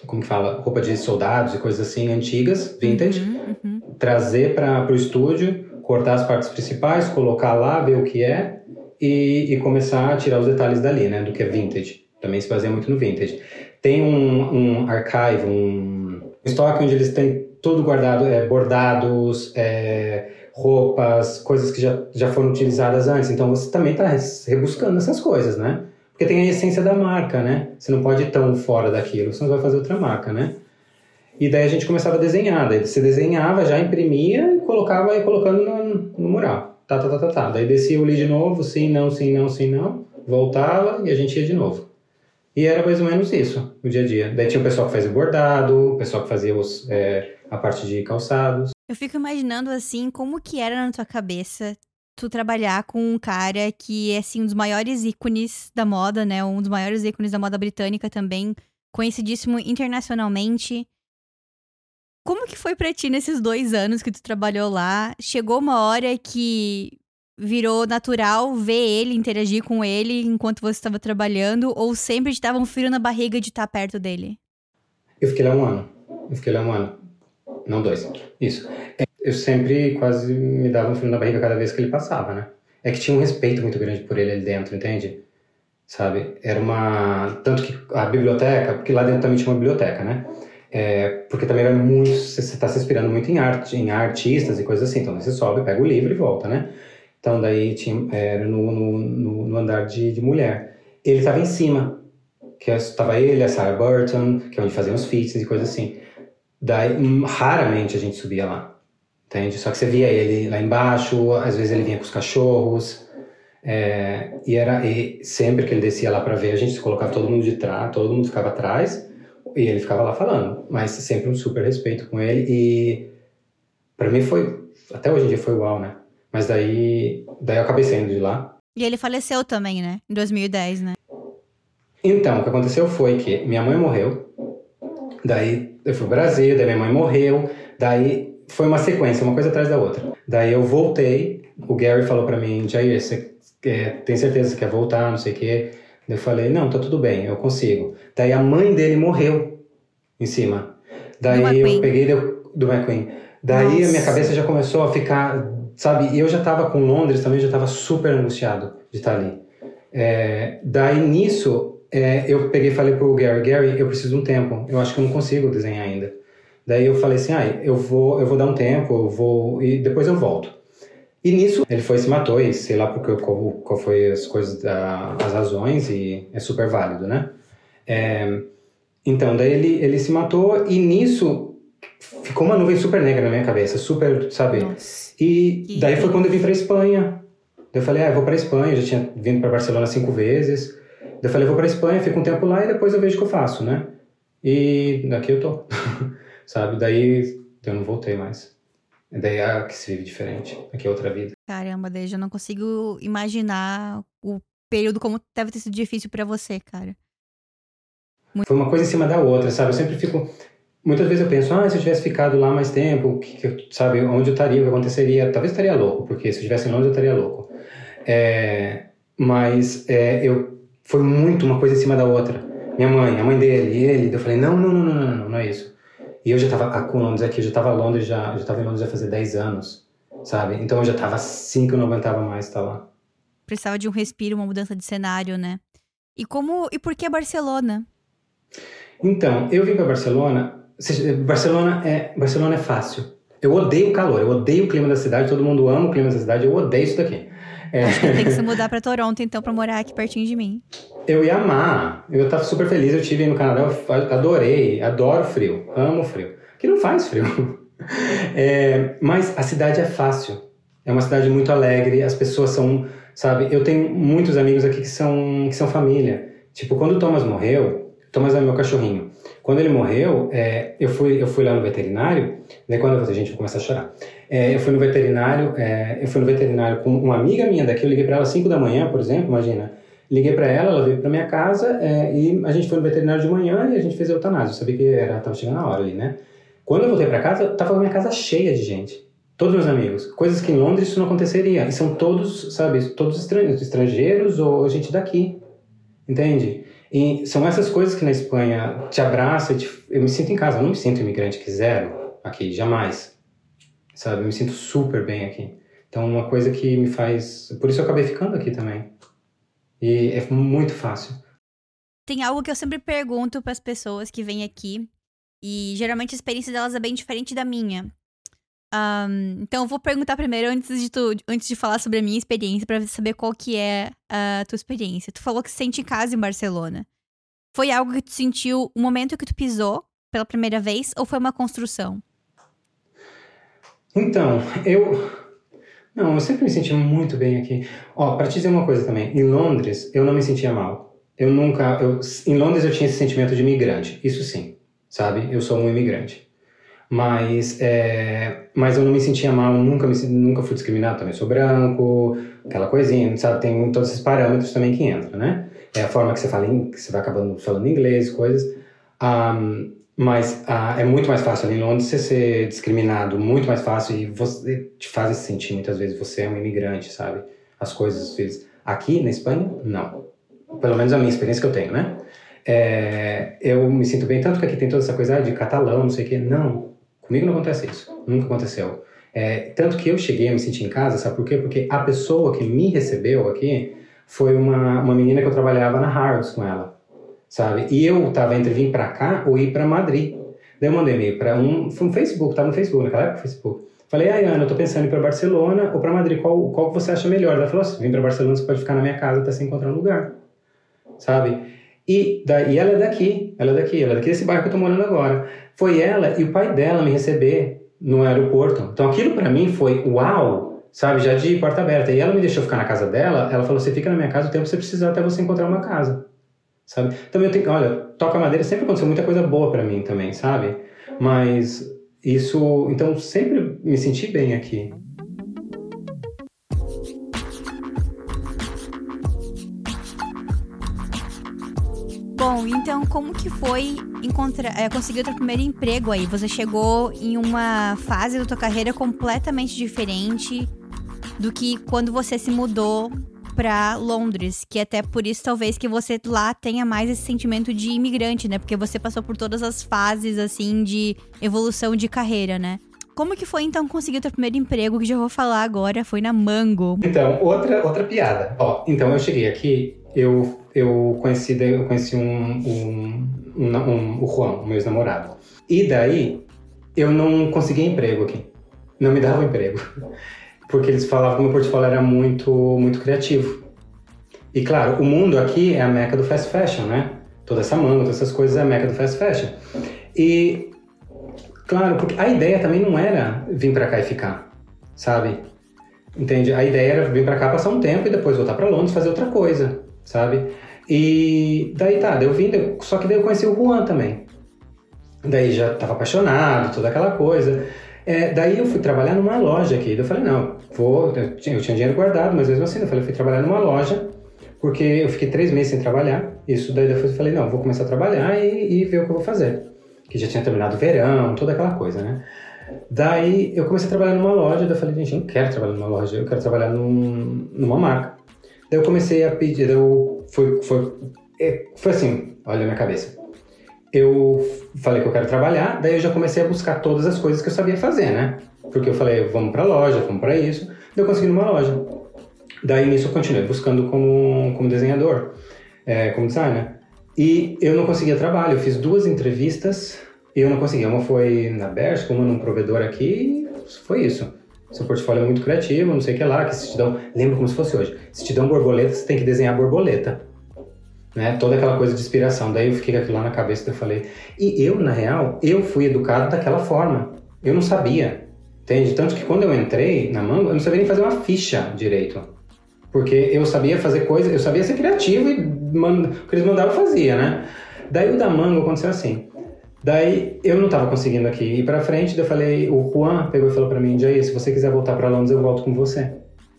como que fala, roupa de soldados e coisas assim, antigas, vintage, uhum, uhum. trazer para o estúdio, cortar as partes principais, colocar lá, ver o que é, e, e começar a tirar os detalhes dali, né, do que é vintage. Também se baseia muito no vintage tem um, um archive, um estoque onde eles têm tudo guardado, é, bordados, é, roupas, coisas que já, já foram utilizadas antes. Então você também está rebuscando essas coisas, né? Porque tem a essência da marca, né? Você não pode ir tão fora daquilo, senão você vai fazer outra marca, né? E daí a gente começava a desenhar. Daí você desenhava, já imprimia e colocava e colocando no, no mural. Tá, tá, tá, tá, tá. Daí descia o li de novo, sim, não, sim, não, sim, não. Voltava e a gente ia de novo. E era mais ou menos isso, o dia a dia. Daí tinha o pessoal que fazia bordado, o pessoal que fazia os, é, a parte de calçados. Eu fico imaginando, assim, como que era na tua cabeça tu trabalhar com um cara que é, assim, um dos maiores ícones da moda, né? Um dos maiores ícones da moda britânica também, conhecidíssimo internacionalmente. Como que foi pra ti nesses dois anos que tu trabalhou lá? Chegou uma hora que virou natural ver ele, interagir com ele enquanto você estava trabalhando? Ou sempre te dava um frio na barriga de estar perto dele? Eu fiquei lá um ano. Eu fiquei lá um ano. Não dois. Isso. Eu sempre quase me dava um frio na barriga cada vez que ele passava, né? É que tinha um respeito muito grande por ele ali dentro, entende? Sabe? Era uma. Tanto que a biblioteca, porque lá dentro também tinha uma biblioteca, né? É, porque também vai muito. Você está se inspirando muito em arte, em artistas e coisas assim. Então você sobe, pega o livro e volta, né? Então daí tinha, era no, no, no, andar de, de mulher. Ele estava em cima, que estava ele, a Sarah Burton, que é onde faziam os feats e coisas assim. Daí hum, raramente a gente subia lá, entende? Só que você via ele lá embaixo, às vezes ele vinha com os cachorros. É, e era e sempre que ele descia lá para ver, a gente se colocava todo mundo de trás, todo mundo ficava atrás e ele ficava lá falando, mas sempre um super respeito com ele e para mim foi até hoje em dia foi uau, né? Mas daí daí eu acabei saindo de lá. E ele faleceu também, né? Em 2010, né? Então, o que aconteceu foi que minha mãe morreu. Daí eu fui pro Brasil, daí minha mãe morreu, daí foi uma sequência, uma coisa atrás da outra. Daí eu voltei, o Gary falou para mim, Jair, você é, tem certeza que quer voltar, não sei o quê? Eu falei, não, tá tudo bem, eu consigo. Daí a mãe dele morreu em cima. Daí eu peguei do, do McQueen. Daí Nossa. a minha cabeça já começou a ficar, sabe? E eu já tava com Londres também, já tava super angustiado de estar ali. É, daí nisso, é, eu peguei e falei pro Gary, Gary, eu preciso de um tempo. Eu acho que eu não consigo desenhar ainda. Daí eu falei assim, ah, eu vou, eu vou dar um tempo, eu vou e depois eu volto. E nisso ele foi se matou, e sei lá porque, qual, qual foi as coisas, da, as razões, e é super válido, né? É, então, daí ele, ele se matou, e nisso ficou uma nuvem super negra na minha cabeça, super, sabe? Nossa. E daí foi quando eu vim pra Espanha. Daí eu falei, ah, eu vou pra Espanha, eu já tinha vindo pra Barcelona cinco vezes. Daí eu falei, eu vou pra Espanha, fico um tempo lá e depois eu vejo o que eu faço, né? E daqui eu tô, (laughs) sabe? Daí eu não voltei mais. Daí é que se vive diferente. Aqui é outra vida. Caramba, desde eu não consigo imaginar o período como deve ter sido difícil para você, cara. Muito... Foi uma coisa em cima da outra, sabe? Eu sempre fico. Muitas vezes eu penso, ah, se eu tivesse ficado lá mais tempo, que, que, sabe, onde eu estaria, o que aconteceria? Talvez eu estaria louco, porque se eu estivesse em Londres eu estaria louco. É, mas é, eu foi muito uma coisa em cima da outra. Minha mãe, a mãe dele, ele, eu falei, não, não, não, não, não, não, não é isso. E eu já estava com Londres aqui, eu já estava em Londres já, já estava em Londres já fazia 10 anos, sabe? Então eu já estava assim que eu não aguentava mais estar lá. Precisava de um respiro, uma mudança de cenário, né? E como e por que Barcelona? Então, eu vim para Barcelona, Barcelona é Barcelona é fácil. Eu odeio o calor, eu odeio o clima da cidade, todo mundo ama o clima da cidade, eu odeio isso daqui. É... Acho (laughs) que tem que se (laughs) mudar para Toronto, então, para morar aqui pertinho de mim. Eu ia amar. Eu estava super feliz. Eu tive no Canadá, eu adorei, adoro frio, amo frio. Que não faz frio. (laughs) É, mas a cidade é fácil. É uma cidade muito alegre. As pessoas são, sabe? Eu tenho muitos amigos aqui que são que são família. Tipo, quando o Thomas morreu, Thomas é meu cachorrinho. Quando ele morreu, é, eu, fui, eu fui lá no veterinário, daí quando eu gente, vou começar a chorar. É, eu fui no veterinário, é, eu fui no veterinário com uma amiga minha daqui, eu liguei para ela às 5 da manhã, por exemplo, imagina. Liguei para ela, ela veio para minha casa é, e a gente foi no veterinário de manhã e a gente fez a eutanásia. Eu sabia que era, tava chegando a hora ali, né? Quando eu voltei para casa, tava a minha casa cheia de gente. Todos meus amigos. Coisas que em Londres isso não aconteceria. E são todos, sabe, todos estrangeiros, estrangeiros ou gente daqui. Entende? E são essas coisas que na Espanha te abraça te... eu me sinto em casa. Eu não me sinto imigrante que zero aqui, jamais. Sabe? Eu me sinto super bem aqui. Então, uma coisa que me faz. Por isso eu acabei ficando aqui também. E é muito fácil. Tem algo que eu sempre pergunto para as pessoas que vêm aqui. E geralmente a experiência delas é bem diferente da minha. Um, então eu vou perguntar primeiro, antes de, tu, antes de falar sobre a minha experiência, para saber qual que é a tua experiência. Tu falou que se sente em casa em Barcelona. Foi algo que tu sentiu o momento que tu pisou pela primeira vez ou foi uma construção? Então, eu. Não, eu sempre me senti muito bem aqui. Ó, para te dizer uma coisa também, em Londres eu não me sentia mal. Eu nunca. Eu, em Londres eu tinha esse sentimento de imigrante, isso sim, sabe? Eu sou um imigrante. Mas, é, mas eu não me sentia mal, nunca, me, nunca fui discriminado também. Sou branco, aquela coisinha, sabe? Tem todos esses parâmetros também que entram, né? É a forma que você fala, que você vai acabando falando inglês, coisas. Um, Mas ah, é muito mais fácil ali em Londres você ser discriminado, muito mais fácil, e você te faz se sentir muitas vezes você é um imigrante, sabe? As coisas, às vezes. Aqui na Espanha, não. Pelo menos a minha experiência que eu tenho, né? É, eu me sinto bem, tanto que aqui tem toda essa coisa ah, de catalão, não sei o quê. Não, comigo não acontece isso. Nunca aconteceu. É, tanto que eu cheguei a me sentir em casa, sabe por quê? Porque a pessoa que me recebeu aqui foi uma, uma menina que eu trabalhava na Harrods com ela, sabe? E eu tava entre vir para cá ou ir para Madrid. Daí eu mandei e-mail para um, foi um Facebook, tava no Facebook, naquela época Facebook. Falei, ai Ana, eu tô pensando em ir para Barcelona ou para Madrid, qual, qual você acha melhor? Ela falou, se vir para Barcelona você pode ficar na minha casa até você encontrar um lugar, sabe? E, daí, ela é daqui, ela é daqui, ela é daqui desse bairro que eu tô morando agora. Foi ela e o pai dela me receber no aeroporto. Então aquilo para mim foi uau, sabe, já de porta aberta. E ela me deixou ficar na casa dela, ela falou: "Você fica na minha casa o tempo que você precisar até você encontrar uma casa". Sabe? Então eu tenho, olha, toca madeira sempre aconteceu muita coisa boa para mim também, sabe? Mas isso, então sempre me senti bem aqui. Bom, então como que foi encontrar, é, conseguir o teu primeiro emprego aí? Você chegou em uma fase da tua carreira completamente diferente do que quando você se mudou para Londres, que até por isso talvez que você lá tenha mais esse sentimento de imigrante, né? Porque você passou por todas as fases assim de evolução de carreira, né? Como que foi então conseguir o teu primeiro emprego, que já vou falar agora, foi na Mango. Então, outra outra piada. Ó, então eu cheguei aqui, eu eu conheci, eu conheci um, um, um, um o Juan, o meu ex-namorado. E daí, eu não conseguia emprego aqui. Não me dava emprego. Porque eles falavam que meu portfólio era muito, muito criativo. E claro, o mundo aqui é a meca do fast fashion, né? Toda essa manga, todas essas coisas é a meca do fast fashion. E, claro, porque a ideia também não era vir para cá e ficar, sabe? Entende? A ideia era vir para cá passar um tempo e depois voltar para Londres fazer outra coisa, sabe? E daí tá, eu vim, só que daí eu conheci o Juan também. Daí já tava apaixonado, toda aquela coisa. É, daí eu fui trabalhar numa loja aqui. Daí eu falei, não, vou. Eu tinha, eu tinha dinheiro guardado, mas mesmo assim, eu falei, fui trabalhar numa loja, porque eu fiquei três meses sem trabalhar. Isso daí depois eu falei, não, vou começar a trabalhar e, e ver o que eu vou fazer. Que já tinha terminado o verão, toda aquela coisa, né? Daí eu comecei a trabalhar numa loja, daí eu falei, gente, eu não quero trabalhar numa loja, eu quero trabalhar num, numa marca. Daí eu comecei a pedir, eu foi, foi, é, foi assim, olha a minha cabeça. Eu falei que eu quero trabalhar, daí eu já comecei a buscar todas as coisas que eu sabia fazer, né? Porque eu falei, vamos pra loja, vamos pra isso. Daí eu consegui numa loja. Daí nisso eu continuei buscando como, como desenhador, é, como designer. E eu não conseguia trabalho, eu fiz duas entrevistas e eu não conseguia. Uma foi na Bershka, uma num provedor aqui, foi isso. Seu portfólio é muito criativo, não sei o que lá, que se te dão. Lembra como se fosse hoje. Se te dão borboleta, você tem que desenhar borboleta. Né? Toda aquela coisa de inspiração. Daí eu fiquei com aquilo lá na cabeça e eu falei. E eu, na real, eu fui educado daquela forma. Eu não sabia. Entende? Tanto que quando eu entrei na Mango, eu não sabia nem fazer uma ficha direito. Porque eu sabia fazer coisas, eu sabia ser criativo e mand... o que eles mandavam eu fazia, né? Daí o da Mango aconteceu assim. Daí eu não estava conseguindo aqui ir para frente, daí eu falei, o Juan pegou e falou para mim, Jair, se você quiser voltar para Londres, eu volto com você.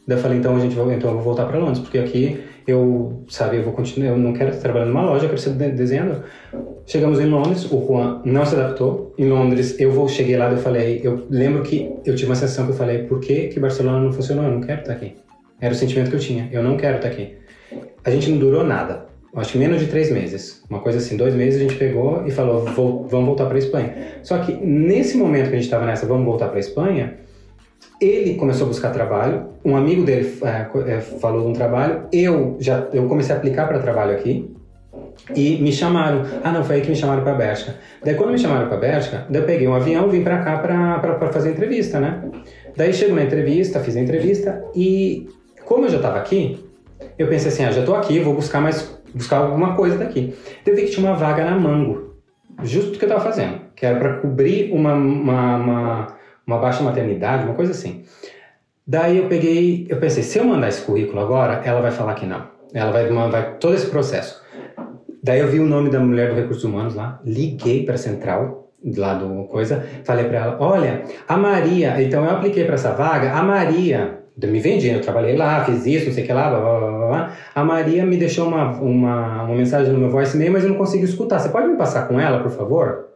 Daí eu falei, então a gente vai, então eu vou voltar para Londres, porque aqui eu, sabe, eu vou continuar, eu não quero trabalhar numa loja, eu quero ser desenhador. Chegamos em Londres, o Juan não se adaptou. Em Londres, eu vou, cheguei lá, eu falei, eu lembro que eu tive uma sensação que eu falei, por que que Barcelona não funcionou? Eu não quero estar aqui. Era o sentimento que eu tinha, eu não quero estar aqui. A gente não durou nada acho que menos de três meses. Uma coisa assim, dois meses a gente pegou e falou, vamos voltar para Espanha. Só que nesse momento que a gente estava nessa, vamos voltar para Espanha, ele começou a buscar trabalho, um amigo dele é, é, falou de um trabalho, eu já eu comecei a aplicar para trabalho aqui e me chamaram. Ah, não, foi aí que me chamaram para Bélgica. Daí quando me chamaram para Bélgica, daí eu peguei um avião, vim para cá para fazer entrevista, né? Daí chego na entrevista, fiz a entrevista e como eu já estava aqui, eu pensei assim, ah, já estou aqui, vou buscar mais buscar alguma coisa daqui. Eu vi que tinha uma vaga na Mango, justo o que eu estava fazendo, que era para cobrir uma, uma, uma, uma, baixa maternidade, uma coisa assim. Daí eu peguei, eu pensei, se eu mandar esse currículo agora, ela vai falar que não. Ela vai, vai todo esse processo. Daí eu vi o nome da mulher do recursos humanos lá, liguei para a central lá do coisa, falei para ela, olha, a Maria, então eu apliquei para essa vaga, a Maria me vendi, eu trabalhei lá, fiz isso, não sei o que lá, blá, blá, blá, blá. A Maria me deixou uma, uma, uma mensagem no meu voicemail, mas eu não consigo escutar. Você pode me passar com ela, por favor?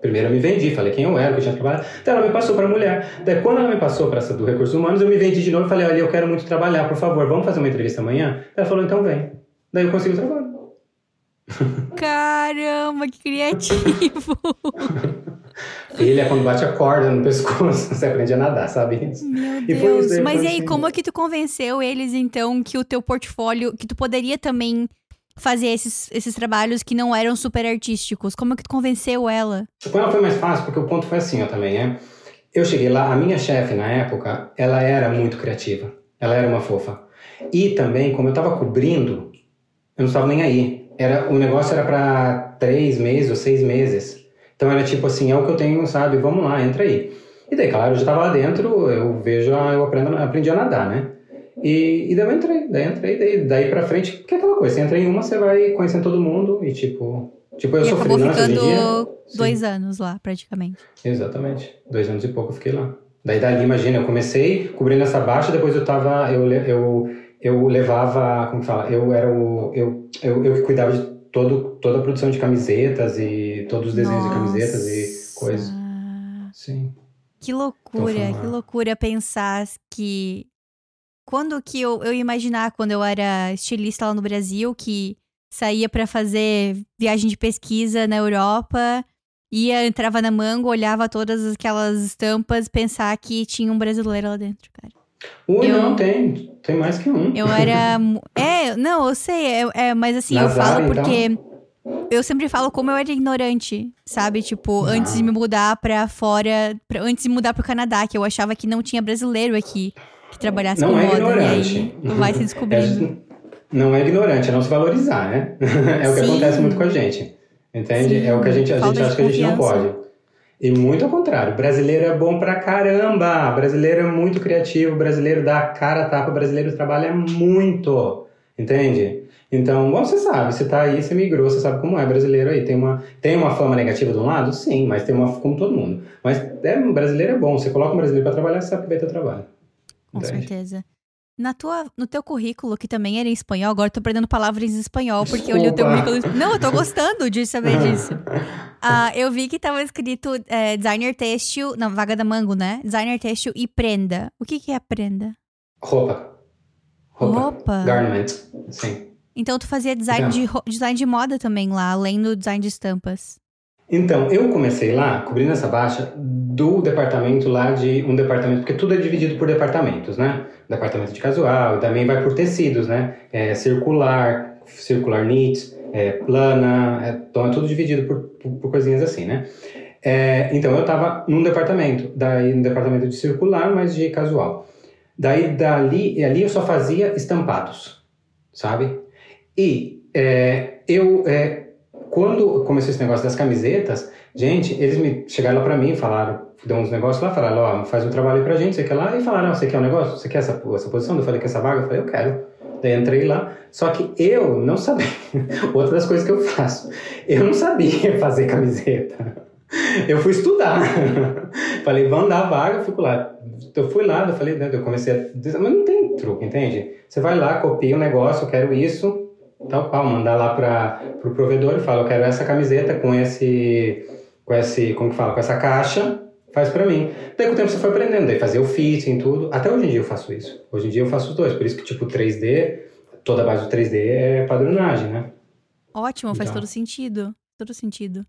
Primeiro eu me vendi, falei quem eu era, que eu tinha trabalhado. Então ela me passou para a mulher. Daí quando ela me passou para essa do Recursos Humanos, eu me vendi de novo e falei, olha, eu quero muito trabalhar, por favor, vamos fazer uma entrevista amanhã? Ela falou, então vem. Daí eu consigo trabalho. Caramba, que criativo! (laughs) Ele é quando bate a corda no pescoço, (laughs) você aprende a nadar, sabe? Meu Deus. E Mas e aí, assim. como é que tu convenceu eles, então, que o teu portfólio, que tu poderia também fazer esses, esses trabalhos que não eram super artísticos? Como é que tu convenceu ela? Com ela foi mais fácil, porque o ponto foi assim, ó, também, é. Eu cheguei lá, a minha chefe na época, ela era muito criativa. Ela era uma fofa. E também, como eu tava cobrindo, eu não estava nem aí. Era, o negócio era para três meses ou seis meses. Então era tipo assim, é o que eu tenho, sabe? Vamos lá, entra aí. E daí, claro, eu já estava lá dentro, eu vejo, eu aprendo, aprendi a nadar, né? E, e daí eu entrei, daí eu entrei, daí, daí pra frente, que é aquela coisa, você entra em uma, você vai conhecendo todo mundo e tipo. Tipo, eu e sou acabou ficando dois anos lá, praticamente. Exatamente. Dois anos e pouco eu fiquei lá. Daí dali, imagina, eu comecei cobrindo essa baixa, depois eu tava. Eu, eu, eu levava. Como fala? Eu era o. Eu, eu, eu que cuidava de todo, toda a produção de camisetas e todos os desenhos Nossa. de camisetas e coisas. Sim. Que loucura, que loucura pensar que quando que eu, eu imaginar quando eu era estilista lá no Brasil, que saía para fazer viagem de pesquisa na Europa, ia, entrava na Mango, olhava todas aquelas estampas, pensar que tinha um brasileiro lá dentro, cara. Ui, eu, não, tem. Tem mais que um. Eu era. (laughs) é, não, eu sei, é, é mas assim, eu falo porque. Então... Eu sempre falo como eu era ignorante, sabe? Tipo, ah. antes de me mudar pra fora, pra, antes de mudar pro Canadá, que eu achava que não tinha brasileiro aqui que trabalhasse não com é moda. Ignorante. E aí vai se descobrindo. (laughs) É, não é ignorante, é não se valorizar, né? (laughs) é o que Sim. acontece muito com a gente. Entende? Sim. É o que a gente, a gente acha que a gente não pode. E muito ao contrário, brasileiro é bom pra caramba. Brasileiro é muito criativo, brasileiro dá cara a tapa, brasileiro trabalha muito. Entende? Então, bom, você sabe, você tá aí, você migrou, você sabe como é brasileiro aí. Tem uma, tem uma fama negativa de um lado? Sim, mas tem uma como todo mundo. Mas é, brasileiro é bom, você coloca um brasileiro para trabalhar, você sabe que vai ter trabalho. Com certeza. Na tua, no teu currículo, que também era em espanhol, agora eu tô aprendendo palavras em espanhol, porque Desculpa. eu li o teu currículo. Não, eu tô gostando de saber (laughs) disso. Uh, eu vi que tava escrito é, designer têxtil, não, vaga da Mango, né? Designer têxtil e prenda. O que que é prenda? Roupa. Roupa. Roupa. Garment, sim. Então tu fazia design, de, design de moda também lá, além do design de estampas. Então, eu comecei lá, cobrindo essa baixa, do departamento lá de um departamento, porque tudo é dividido por departamentos, né? Departamento de casual, também vai por tecidos, né? É, circular, circular knit, é, plana, é, então é tudo dividido por, por, por coisinhas assim, né? É, então, eu estava num departamento, daí no departamento de circular, mas de casual. Daí, dali, ali eu só fazia estampados, sabe? E é, eu é, quando começou esse negócio das camisetas, gente, eles me chegaram lá pra mim e falaram, deu uns negócios lá, falaram, ó, faz um trabalho aí pra gente, você quer lá? E falaram, você quer um negócio? Você quer essa, essa posição? Eu falei, quer essa vaga? Eu falei, eu quero. Daí entrei lá, só que eu não sabia, (laughs) outra das coisas que eu faço, eu não sabia (laughs) fazer camiseta. Eu fui estudar. (laughs) falei, vamos dar a vaga, fico lá. Eu fui lá, eu falei, né, eu comecei a mas não tem truque, entende? Você vai lá, copia o um negócio, eu quero isso, tal qual, mandar lá para o pro provedor e fala, eu quero essa camiseta com esse, com esse, como que fala, com essa caixa, faz para mim. Daí com o tempo você foi aprendendo, daí fazer o fitting, tudo. Até hoje em dia eu faço isso. Hoje em dia eu faço os dois, por isso que tipo 3D, toda a base do 3D é padronagem, né? Ótimo, faz então. todo sentido, todo sentido.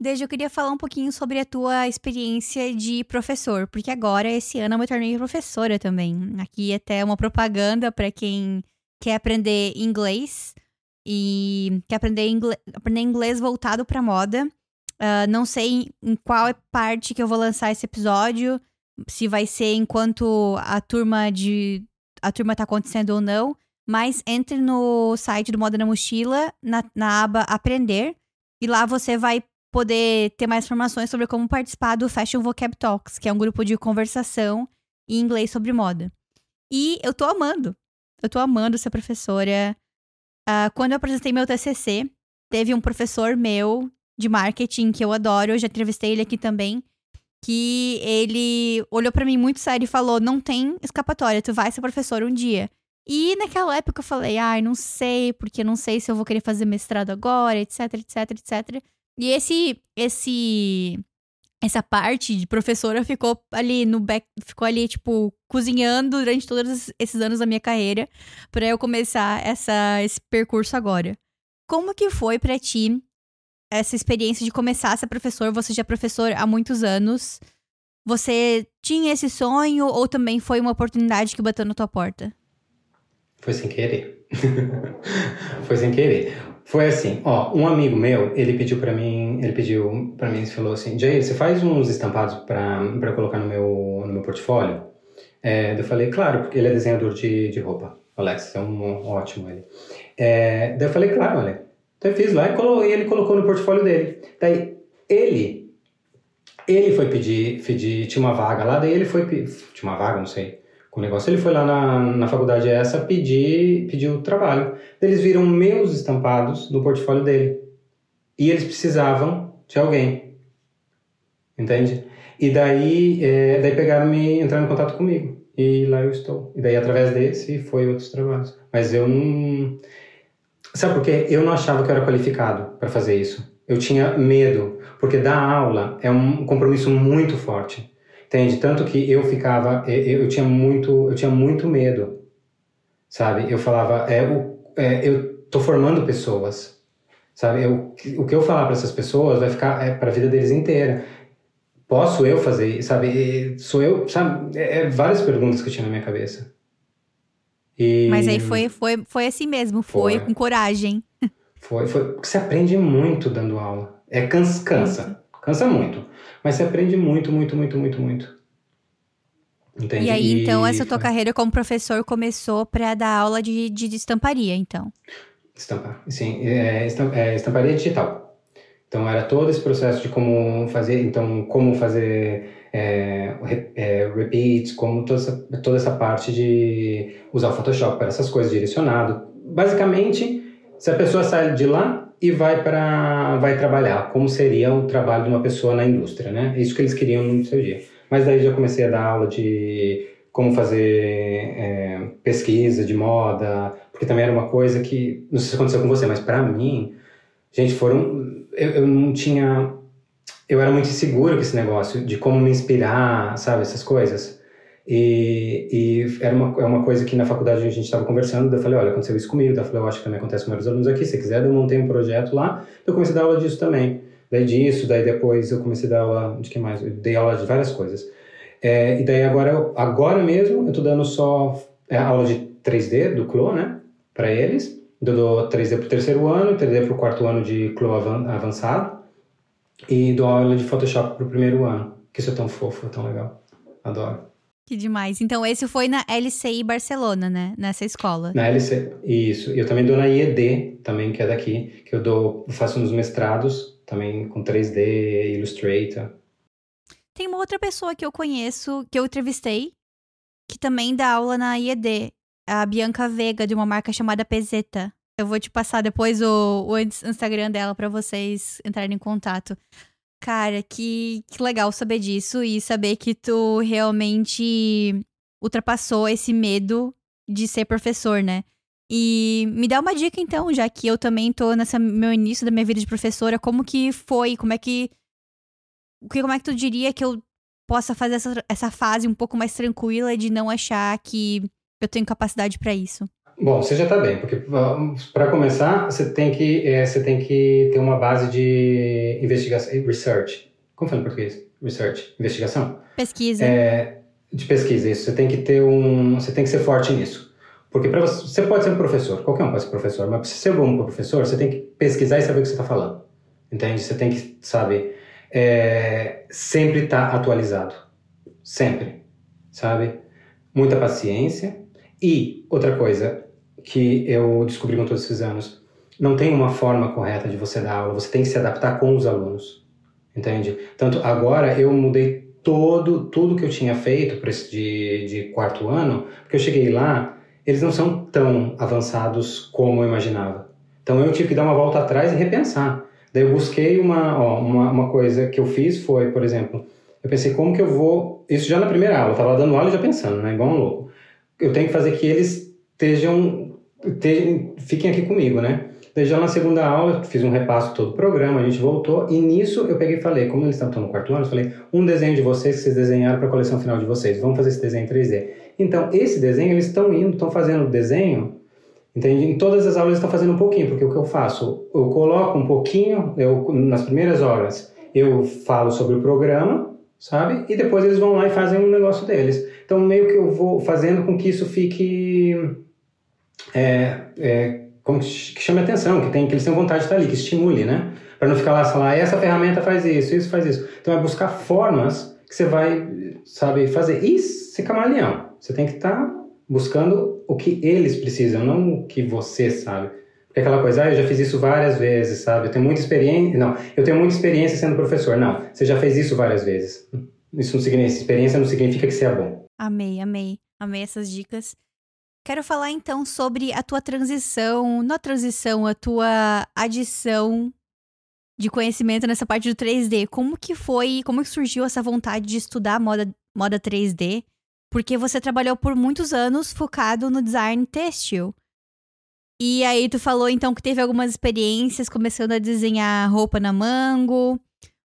Desde eu queria falar um pouquinho sobre a tua experiência de professor, porque agora esse ano eu me tornei professora também. Aqui até uma propaganda para quem quer aprender inglês e quer aprender inglês, aprender inglês voltado para moda. Uh, não sei em qual parte que eu vou lançar esse episódio, se vai ser enquanto a turma de a turma tá acontecendo ou não, mas entre no site do Moda na Mochila, na, na aba Aprender, e lá você vai poder ter mais informações sobre como participar do Fashion Vocab Talks, que é um grupo de conversação em inglês sobre moda. E eu tô amando. Eu tô amando ser professora. Uh, quando eu apresentei meu TCC, teve um professor meu de marketing que eu adoro, eu já entrevistei ele aqui também, que ele olhou para mim muito sério e falou: "Não tem escapatória, tu vai ser professor um dia". E naquela época eu falei: "Ai, não sei, porque não sei se eu vou querer fazer mestrado agora, etc, etc, etc". E esse, esse, essa parte de professora ficou ali no back, ficou ali, tipo, cozinhando durante todos esses anos da minha carreira para eu começar essa, esse percurso agora. Como que foi para ti essa experiência de começar a ser professor? Você já é professor há muitos anos. Você tinha esse sonho ou também foi uma oportunidade que bateu na tua porta? Foi sem querer. (laughs) foi sem querer. Foi assim, ó, um amigo meu, ele pediu para mim, ele pediu para mim, ele falou assim, Jay, você faz uns estampados para colocar no meu, no meu portfólio? É, eu falei, claro, porque ele é desenhador de, de roupa. Alex, é um ótimo ele. É, daí eu falei, claro, olha. Então eu fiz lá e, colo, e ele colocou no portfólio dele. Daí ele ele foi pedir, pedir, tinha uma vaga lá, daí ele foi, tinha uma vaga, não sei, com o negócio, ele foi lá na, na faculdade essa pedir, pedir o trabalho. Eles viram meus estampados no portfólio dele. E eles precisavam de alguém. Entende? E daí, é, daí pegaram me entraram em contato comigo. E lá eu estou. E daí, através desse, foi outros trabalhos. Mas eu não. Sabe por quê? Eu não achava que eu era qualificado para fazer isso. Eu tinha medo, porque dar aula é um compromisso muito forte. Entende? Tanto que eu ficava, eu, eu tinha muito, eu tinha muito medo, sabe? Eu falava, é, o, é, eu tô formando pessoas, sabe? Eu, o que eu falar para essas pessoas vai ficar é para a vida deles inteira. Posso eu fazer, sabe? Sou eu, sabe? É, é, várias perguntas que eu tinha na minha cabeça. E... Mas aí foi, foi, foi assim mesmo, foi, foi com coragem. Foi, foi. Você aprende muito dando aula. É cansa, cansa, cansa muito. Mas você aprende muito, muito, muito, muito, muito. Entende? E aí, então, essa tua carreira como professor começou para dar aula de, de estamparia, então? Estampar, sim. É, é, estamparia digital. Então, era todo esse processo de como fazer, então, como fazer é, é, repeats, como toda essa, toda essa parte de usar o Photoshop para essas coisas direcionado. Basicamente, se a pessoa sai de lá e vai para vai trabalhar, como seria o trabalho de uma pessoa na indústria, né? Isso que eles queriam no seu dia. Mas daí já comecei a dar aula de como fazer é, pesquisa de moda, porque também era uma coisa que não sei se aconteceu com você, mas para mim, gente, foram eu, eu não tinha eu era muito inseguro com esse negócio de como me inspirar, sabe, essas coisas. E, e era uma, é uma coisa que na faculdade a gente estava conversando, eu falei, olha, aconteceu isso comigo, eu falei, eu acho que também acontece com meus alunos aqui, se quiser, eu montei um projeto lá, eu comecei a dar aula disso também. Daí disso, daí depois eu comecei a dar aula de que mais? Eu dei aula de várias coisas. É, e daí agora, agora mesmo, eu estou dando só é, aula de 3D do CLO, né, para eles. Eu dou 3D para o terceiro ano, 3D para o quarto ano de CLO avançado, e dou aula de Photoshop para o primeiro ano, que isso é tão fofo, é tão legal. Adoro. Que demais. Então, esse foi na LCI Barcelona, né? Nessa escola. Na LCI, isso. Eu também dou na IED, também, que é daqui, que eu dou, faço uns mestrados, também com 3D, Illustrator. Tem uma outra pessoa que eu conheço, que eu entrevistei, que também dá aula na IED. A Bianca Vega, de uma marca chamada Pezeta. Eu vou te passar depois o, o Instagram dela para vocês entrarem em contato. Cara, que, que legal saber disso e saber que tu realmente ultrapassou esse medo de ser professor, né? E me dá uma dica então, já que eu também tô nesse meu início da minha vida de professora, como que foi? Como é que como é que tu diria que eu possa fazer essa, essa fase um pouco mais tranquila de não achar que eu tenho capacidade para isso? Bom, você já está bem, porque para começar você tem que é, você tem que ter uma base de investigação, research. Como fala em português? Research, investigação. Pesquisa. É, de pesquisa, isso. Você tem que ter um, você tem que ser forte nisso, porque para você, você pode ser um professor, qualquer um pode ser professor, mas para ser bom professor, você tem que pesquisar e saber o que você está falando, entende? Você tem que sabe é, sempre estar tá atualizado, sempre, sabe? Muita paciência e outra coisa, que eu descobri com todos esses anos. Não tem uma forma correta de você dar aula, você tem que se adaptar com os alunos, entende? Tanto agora eu mudei todo tudo que eu tinha feito para esse de, de quarto ano, porque eu cheguei lá, eles não são tão avançados como eu imaginava. Então eu tive que dar uma volta atrás e repensar. Daí eu busquei uma, ó, uma, uma coisa que eu fiz foi, por exemplo, eu pensei como que eu vou, isso já na primeira aula, eu estava dando aula e já pensando, né, igual um louco. Eu tenho que fazer que eles estejam, fiquem aqui comigo, né? Já na segunda aula, fiz um repasso todo o programa, a gente voltou, e nisso eu peguei e falei, como eles estão no quarto ano, eu falei, um desenho de vocês que vocês desenharam para a coleção final de vocês, vamos fazer esse desenho em 3D. Então, esse desenho, eles estão indo, estão fazendo o desenho, entende? Em todas as aulas eles estão fazendo um pouquinho, porque o que eu faço? Eu coloco um pouquinho, eu, nas primeiras horas, eu falo sobre o programa, sabe? E depois eles vão lá e fazem um negócio deles. Então, meio que eu vou fazendo com que isso fique... É, é, como que chame atenção, que, tem, que eles tenham vontade de estar ali, que estimule, né? Para não ficar lá falar, essa ferramenta faz isso, isso faz isso. Então é buscar formas que você vai, sabe, fazer. E ser camaleão. Você tem que estar tá buscando o que eles precisam, não o que você sabe. Porque aquela coisa, ah, eu já fiz isso várias vezes, sabe? Eu tenho muita experiência. Não, eu tenho muita experiência sendo professor. Não, você já fez isso várias vezes. Isso não significa, experiência não significa que você é bom. Amei, amei. Amei essas dicas. Quero falar então sobre a tua transição, não a transição, a tua adição de conhecimento nessa parte do 3D. Como que foi, como que surgiu essa vontade de estudar moda, moda 3D? Porque você trabalhou por muitos anos focado no design têxtil. E aí tu falou então que teve algumas experiências começando a desenhar roupa na Mango.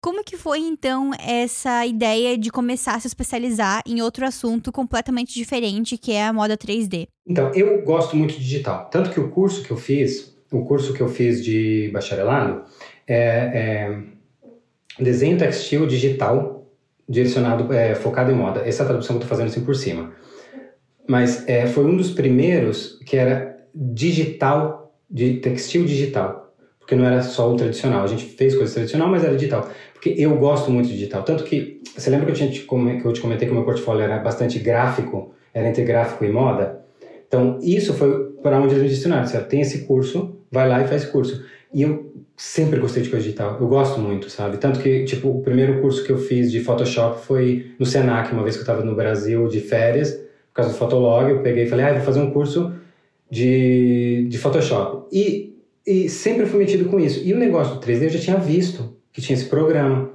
Como que foi então essa ideia de começar a se especializar em outro assunto completamente diferente, que é a moda 3D? Então, eu gosto muito de digital. Tanto que o curso que eu fiz, o curso que eu fiz de bacharelado, é, é desenho textil digital direcionado, é, focado em moda. Essa tradução que eu estou fazendo assim por cima. Mas é, foi um dos primeiros que era digital, de textil digital. Porque não era só o tradicional. A gente fez coisa tradicional, mas era digital. Porque eu gosto muito de digital. Tanto que, você lembra que eu, tinha te, que eu te comentei que o meu portfólio era bastante gráfico, era entre gráfico e moda? Então, isso foi para onde eles me destinaram. Você tem esse curso, vai lá e faz curso. E eu sempre gostei de coisa digital. Eu gosto muito, sabe? Tanto que, tipo, o primeiro curso que eu fiz de Photoshop foi no Senac, uma vez que eu estava no Brasil de férias, por causa do Fotolog, eu peguei e falei, ah, vou fazer um curso de, de Photoshop. E, e sempre fui metido com isso. E o negócio do 3D eu já tinha visto que tinha esse programa.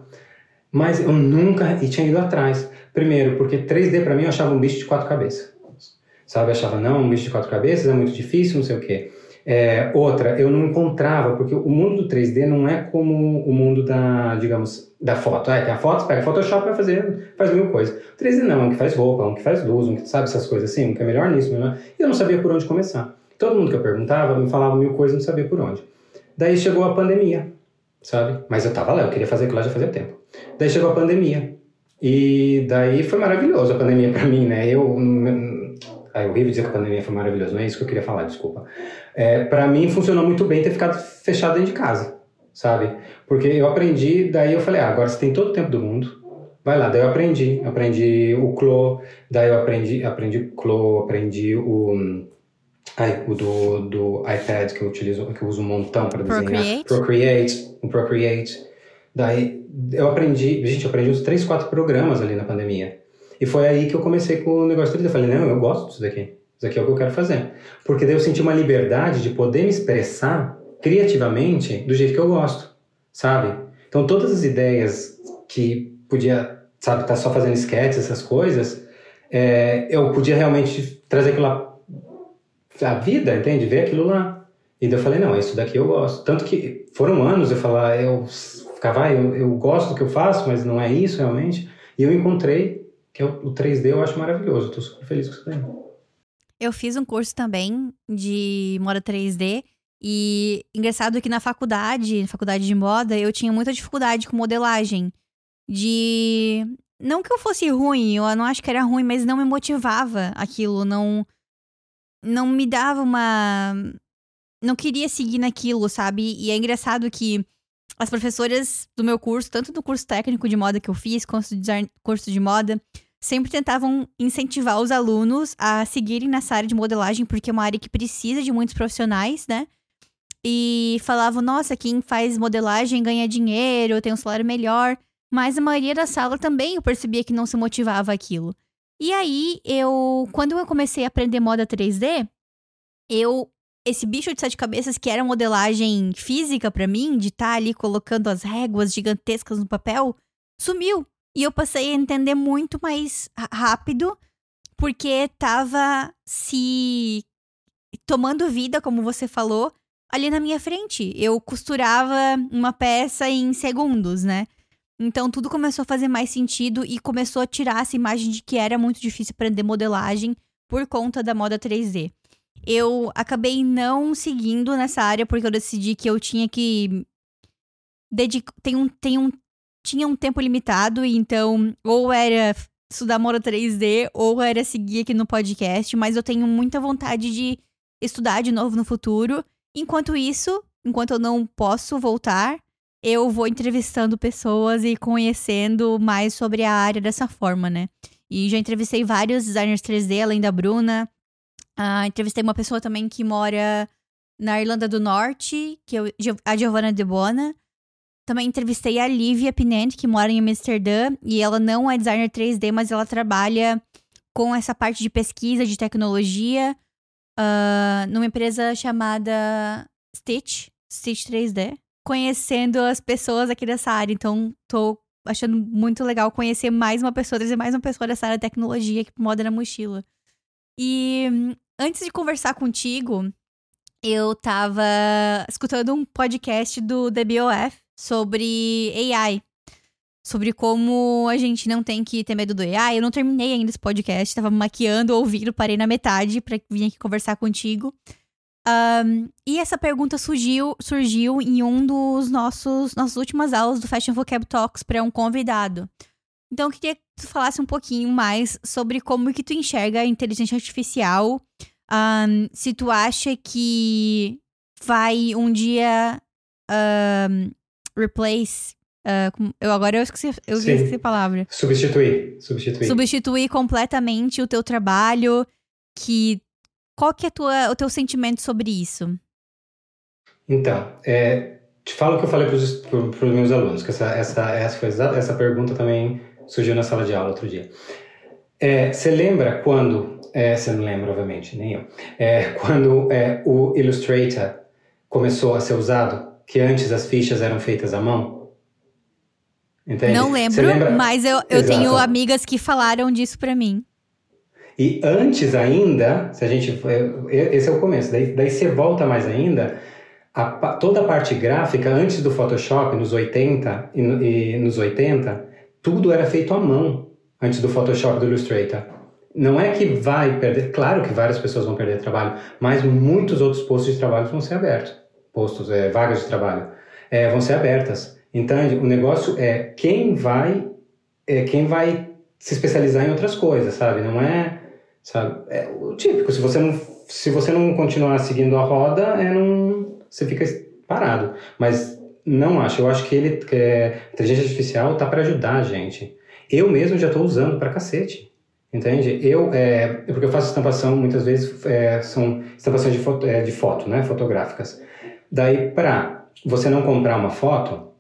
Mas eu nunca e tinha ido atrás. Primeiro, porque 3D para mim eu achava um bicho de quatro cabeças. Sabe? Eu achava, não, um bicho de quatro cabeças é muito difícil, não sei o quê. É, outra, eu não encontrava, porque o mundo do 3D não é como o mundo da, digamos, da foto. É, tem a foto, pega Photoshop vai fazer, faz mil coisas. O 3D não, é um que faz roupa, um que faz luz, um que sabe essas coisas assim, um que é melhor nisso, melhor. E eu não sabia por onde começar. Todo mundo que eu perguntava me falava mil coisas, não sabia por onde. Daí chegou a pandemia sabe? Mas eu tava lá, eu queria fazer aquilo lá já fazia tempo. Daí chegou a pandemia. E daí foi maravilhoso a pandemia para mim, né? Eu. É horrível dizer que a pandemia foi maravilhosa, não é isso que eu queria falar, desculpa. É, para mim funcionou muito bem ter ficado fechado dentro de casa, sabe? Porque eu aprendi, daí eu falei, ah, agora você tem todo o tempo do mundo, vai lá. Daí eu aprendi, aprendi o Clo, daí eu aprendi, aprendi o Clo, aprendi o Ai, o do, do iPad que eu utilizo, que eu uso um montão para desenhar. Procreate? Procreate, o Procreate. Daí eu aprendi, gente, eu aprendi uns 3, 4 programas ali na pandemia. E foi aí que eu comecei com o negócio 3D. Eu falei, não, eu gosto disso daqui. Isso aqui é o que eu quero fazer. Porque daí eu senti uma liberdade de poder me expressar criativamente do jeito que eu gosto, sabe? Então todas as ideias que podia, sabe, estar tá só fazendo sketches, essas coisas, é, eu podia realmente trazer aquilo lá a vida, entende? Ver aquilo lá. E daí eu falei, não, isso daqui eu gosto. Tanto que foram anos eu falar, eu ficava, eu, eu gosto do que eu faço, mas não é isso realmente. E eu encontrei que é o, o 3D eu acho maravilhoso. Estou super feliz com isso daí. Eu fiz um curso também de moda 3D. E engraçado que na faculdade, na faculdade de moda, eu tinha muita dificuldade com modelagem. De. Não que eu fosse ruim, eu não acho que era ruim, mas não me motivava aquilo, não não me dava uma. Não queria seguir naquilo, sabe? E é engraçado que as professoras do meu curso, tanto do curso técnico de moda que eu fiz, curso de, design, curso de moda, sempre tentavam incentivar os alunos a seguirem nessa área de modelagem, porque é uma área que precisa de muitos profissionais, né? E falavam, nossa, quem faz modelagem ganha dinheiro, tem um salário melhor. Mas a maioria da sala também eu percebia que não se motivava aquilo. E aí, eu. Quando eu comecei a aprender moda 3D, eu. Esse bicho de sete cabeças, que era modelagem física para mim, de estar tá ali colocando as réguas gigantescas no papel, sumiu. E eu passei a entender muito mais rápido, porque tava se tomando vida, como você falou, ali na minha frente. Eu costurava uma peça em segundos, né? Então tudo começou a fazer mais sentido e começou a tirar essa imagem de que era muito difícil aprender modelagem por conta da moda 3D. Eu acabei não seguindo nessa área porque eu decidi que eu tinha que dedicar tem um tem um tinha um tempo limitado, então ou era estudar moda 3D ou era seguir aqui no podcast, mas eu tenho muita vontade de estudar de novo no futuro. Enquanto isso, enquanto eu não posso voltar, eu vou entrevistando pessoas e conhecendo mais sobre a área dessa forma, né? E já entrevistei vários designers 3D, além da Bruna. Uh, entrevistei uma pessoa também que mora na Irlanda do Norte, que eu, a Giovanna De Bona. Também entrevistei a Lívia Pinent, que mora em Amsterdã, e ela não é designer 3D, mas ela trabalha com essa parte de pesquisa de tecnologia uh, numa empresa chamada Stitch, Stitch 3D conhecendo as pessoas aqui dessa área. Então, tô achando muito legal conhecer mais uma pessoa, trazer mais uma pessoa dessa área de tecnologia que moda na mochila. E antes de conversar contigo, eu tava escutando um podcast do DBOF sobre AI. Sobre como a gente não tem que ter medo do AI. Eu não terminei ainda esse podcast, tava maquiando, ouvindo, parei na metade para vir aqui conversar contigo. Um, e essa pergunta surgiu, surgiu em um dos nossos nossas últimas aulas do Fashion Vocab Talks para um convidado. Então, eu queria que tu falasse um pouquinho mais sobre como que tu enxerga a inteligência artificial. Um, se tu acha que vai um dia um, replace. Uh, eu agora eu esqueci, eu esqueci a palavra. Substituir. Substituir. Substituir completamente o teu trabalho, que qual que é tua, o teu sentimento sobre isso? Então, é, te falo o que eu falei para os meus alunos, que essa, essa, essa, foi, essa pergunta também surgiu na sala de aula outro dia. É, você lembra quando, é, você não lembra, obviamente, nem eu, é, (laughs) quando é, o Illustrator começou a ser usado, que antes as fichas eram feitas à mão? Entende? Não lembro, mas eu, eu tenho amigas que falaram disso para mim. E antes ainda, se a gente. Esse é o começo, daí, daí você volta mais ainda. A, toda a parte gráfica, antes do Photoshop, nos 80 e, e nos 80, tudo era feito à mão antes do Photoshop do Illustrator. Não é que vai perder, claro que várias pessoas vão perder trabalho, mas muitos outros postos de trabalho vão ser abertos. Postos, é, vagas de trabalho, é, vão ser abertas. Então, o negócio é quem vai, é, quem vai se especializar em outras coisas, sabe? Não é sabe? É o típico, se você não, se você não continuar seguindo a roda, é não, você fica parado. Mas não acho, eu acho que ele, que é, inteligência artificial tá para ajudar a gente. Eu mesmo já estou usando para cacete. Entende? Eu, é, porque eu faço estampação, muitas vezes é, são estampações de foto, é, de foto, né? Fotográficas. Daí, para você não comprar uma foto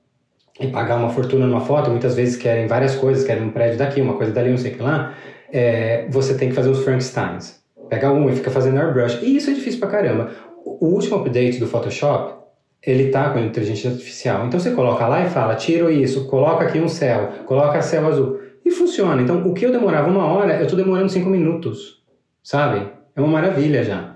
e pagar uma fortuna numa foto, muitas vezes querem várias coisas, querem um prédio daqui, uma coisa dali, não sei o que lá é, você tem que fazer os Frankensteins. Pega um e fica fazendo airbrush. E isso é difícil pra caramba. O último update do Photoshop, ele tá com inteligência artificial. Então você coloca lá e fala, tira isso, coloca aqui um céu, coloca céu azul. E funciona. Então o que eu demorava uma hora, eu tô demorando cinco minutos. Sabe? É uma maravilha já.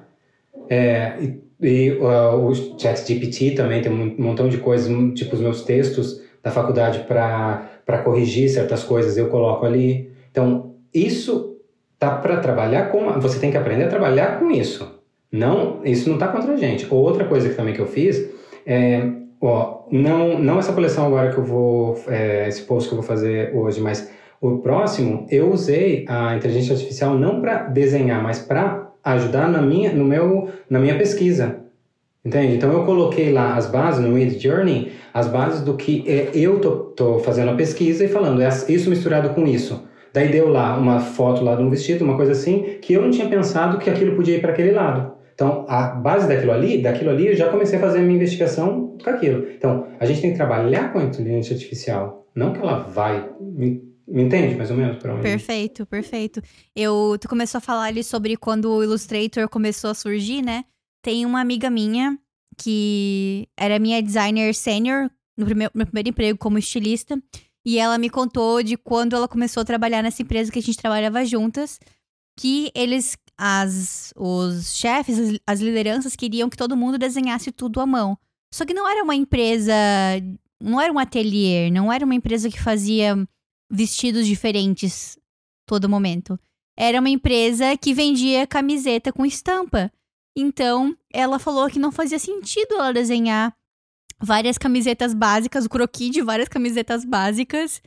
É, e, e uh, o ChatGPT também tem um montão de coisas, tipo os meus textos da faculdade para corrigir certas coisas, eu coloco ali. Então, isso tá para trabalhar com. Você tem que aprender a trabalhar com isso. Não, isso não tá contra a gente. Outra coisa que também que eu fiz é, ó, não, não essa coleção agora que eu vou, é, esse post que eu vou fazer hoje, mas o próximo eu usei a inteligência artificial não para desenhar, mas para ajudar na minha, no meu, na minha pesquisa. Entende? Então eu coloquei lá as bases no Mid Journey, as bases do que é, eu tô, tô fazendo a pesquisa e falando, é isso misturado com isso. Daí deu lá uma foto lá de um vestido, uma coisa assim, que eu não tinha pensado que aquilo podia ir para aquele lado. Então, a base daquilo ali, daquilo ali, eu já comecei a fazer a minha investigação com aquilo. Então, a gente tem que trabalhar com a inteligência artificial, não que ela vai. Me, entende mais ou menos para onde? Perfeito, perfeito. Eu, tu começou a falar ali sobre quando o Illustrator começou a surgir, né? Tem uma amiga minha que era minha designer sênior no primeiro, meu primeiro emprego como estilista. E ela me contou de quando ela começou a trabalhar nessa empresa que a gente trabalhava juntas, que eles as, os chefes, as, as lideranças queriam que todo mundo desenhasse tudo à mão. Só que não era uma empresa, não era um ateliê, não era uma empresa que fazia vestidos diferentes todo momento. Era uma empresa que vendia camiseta com estampa. Então, ela falou que não fazia sentido ela desenhar várias camisetas básicas, o croquis de várias camisetas básicas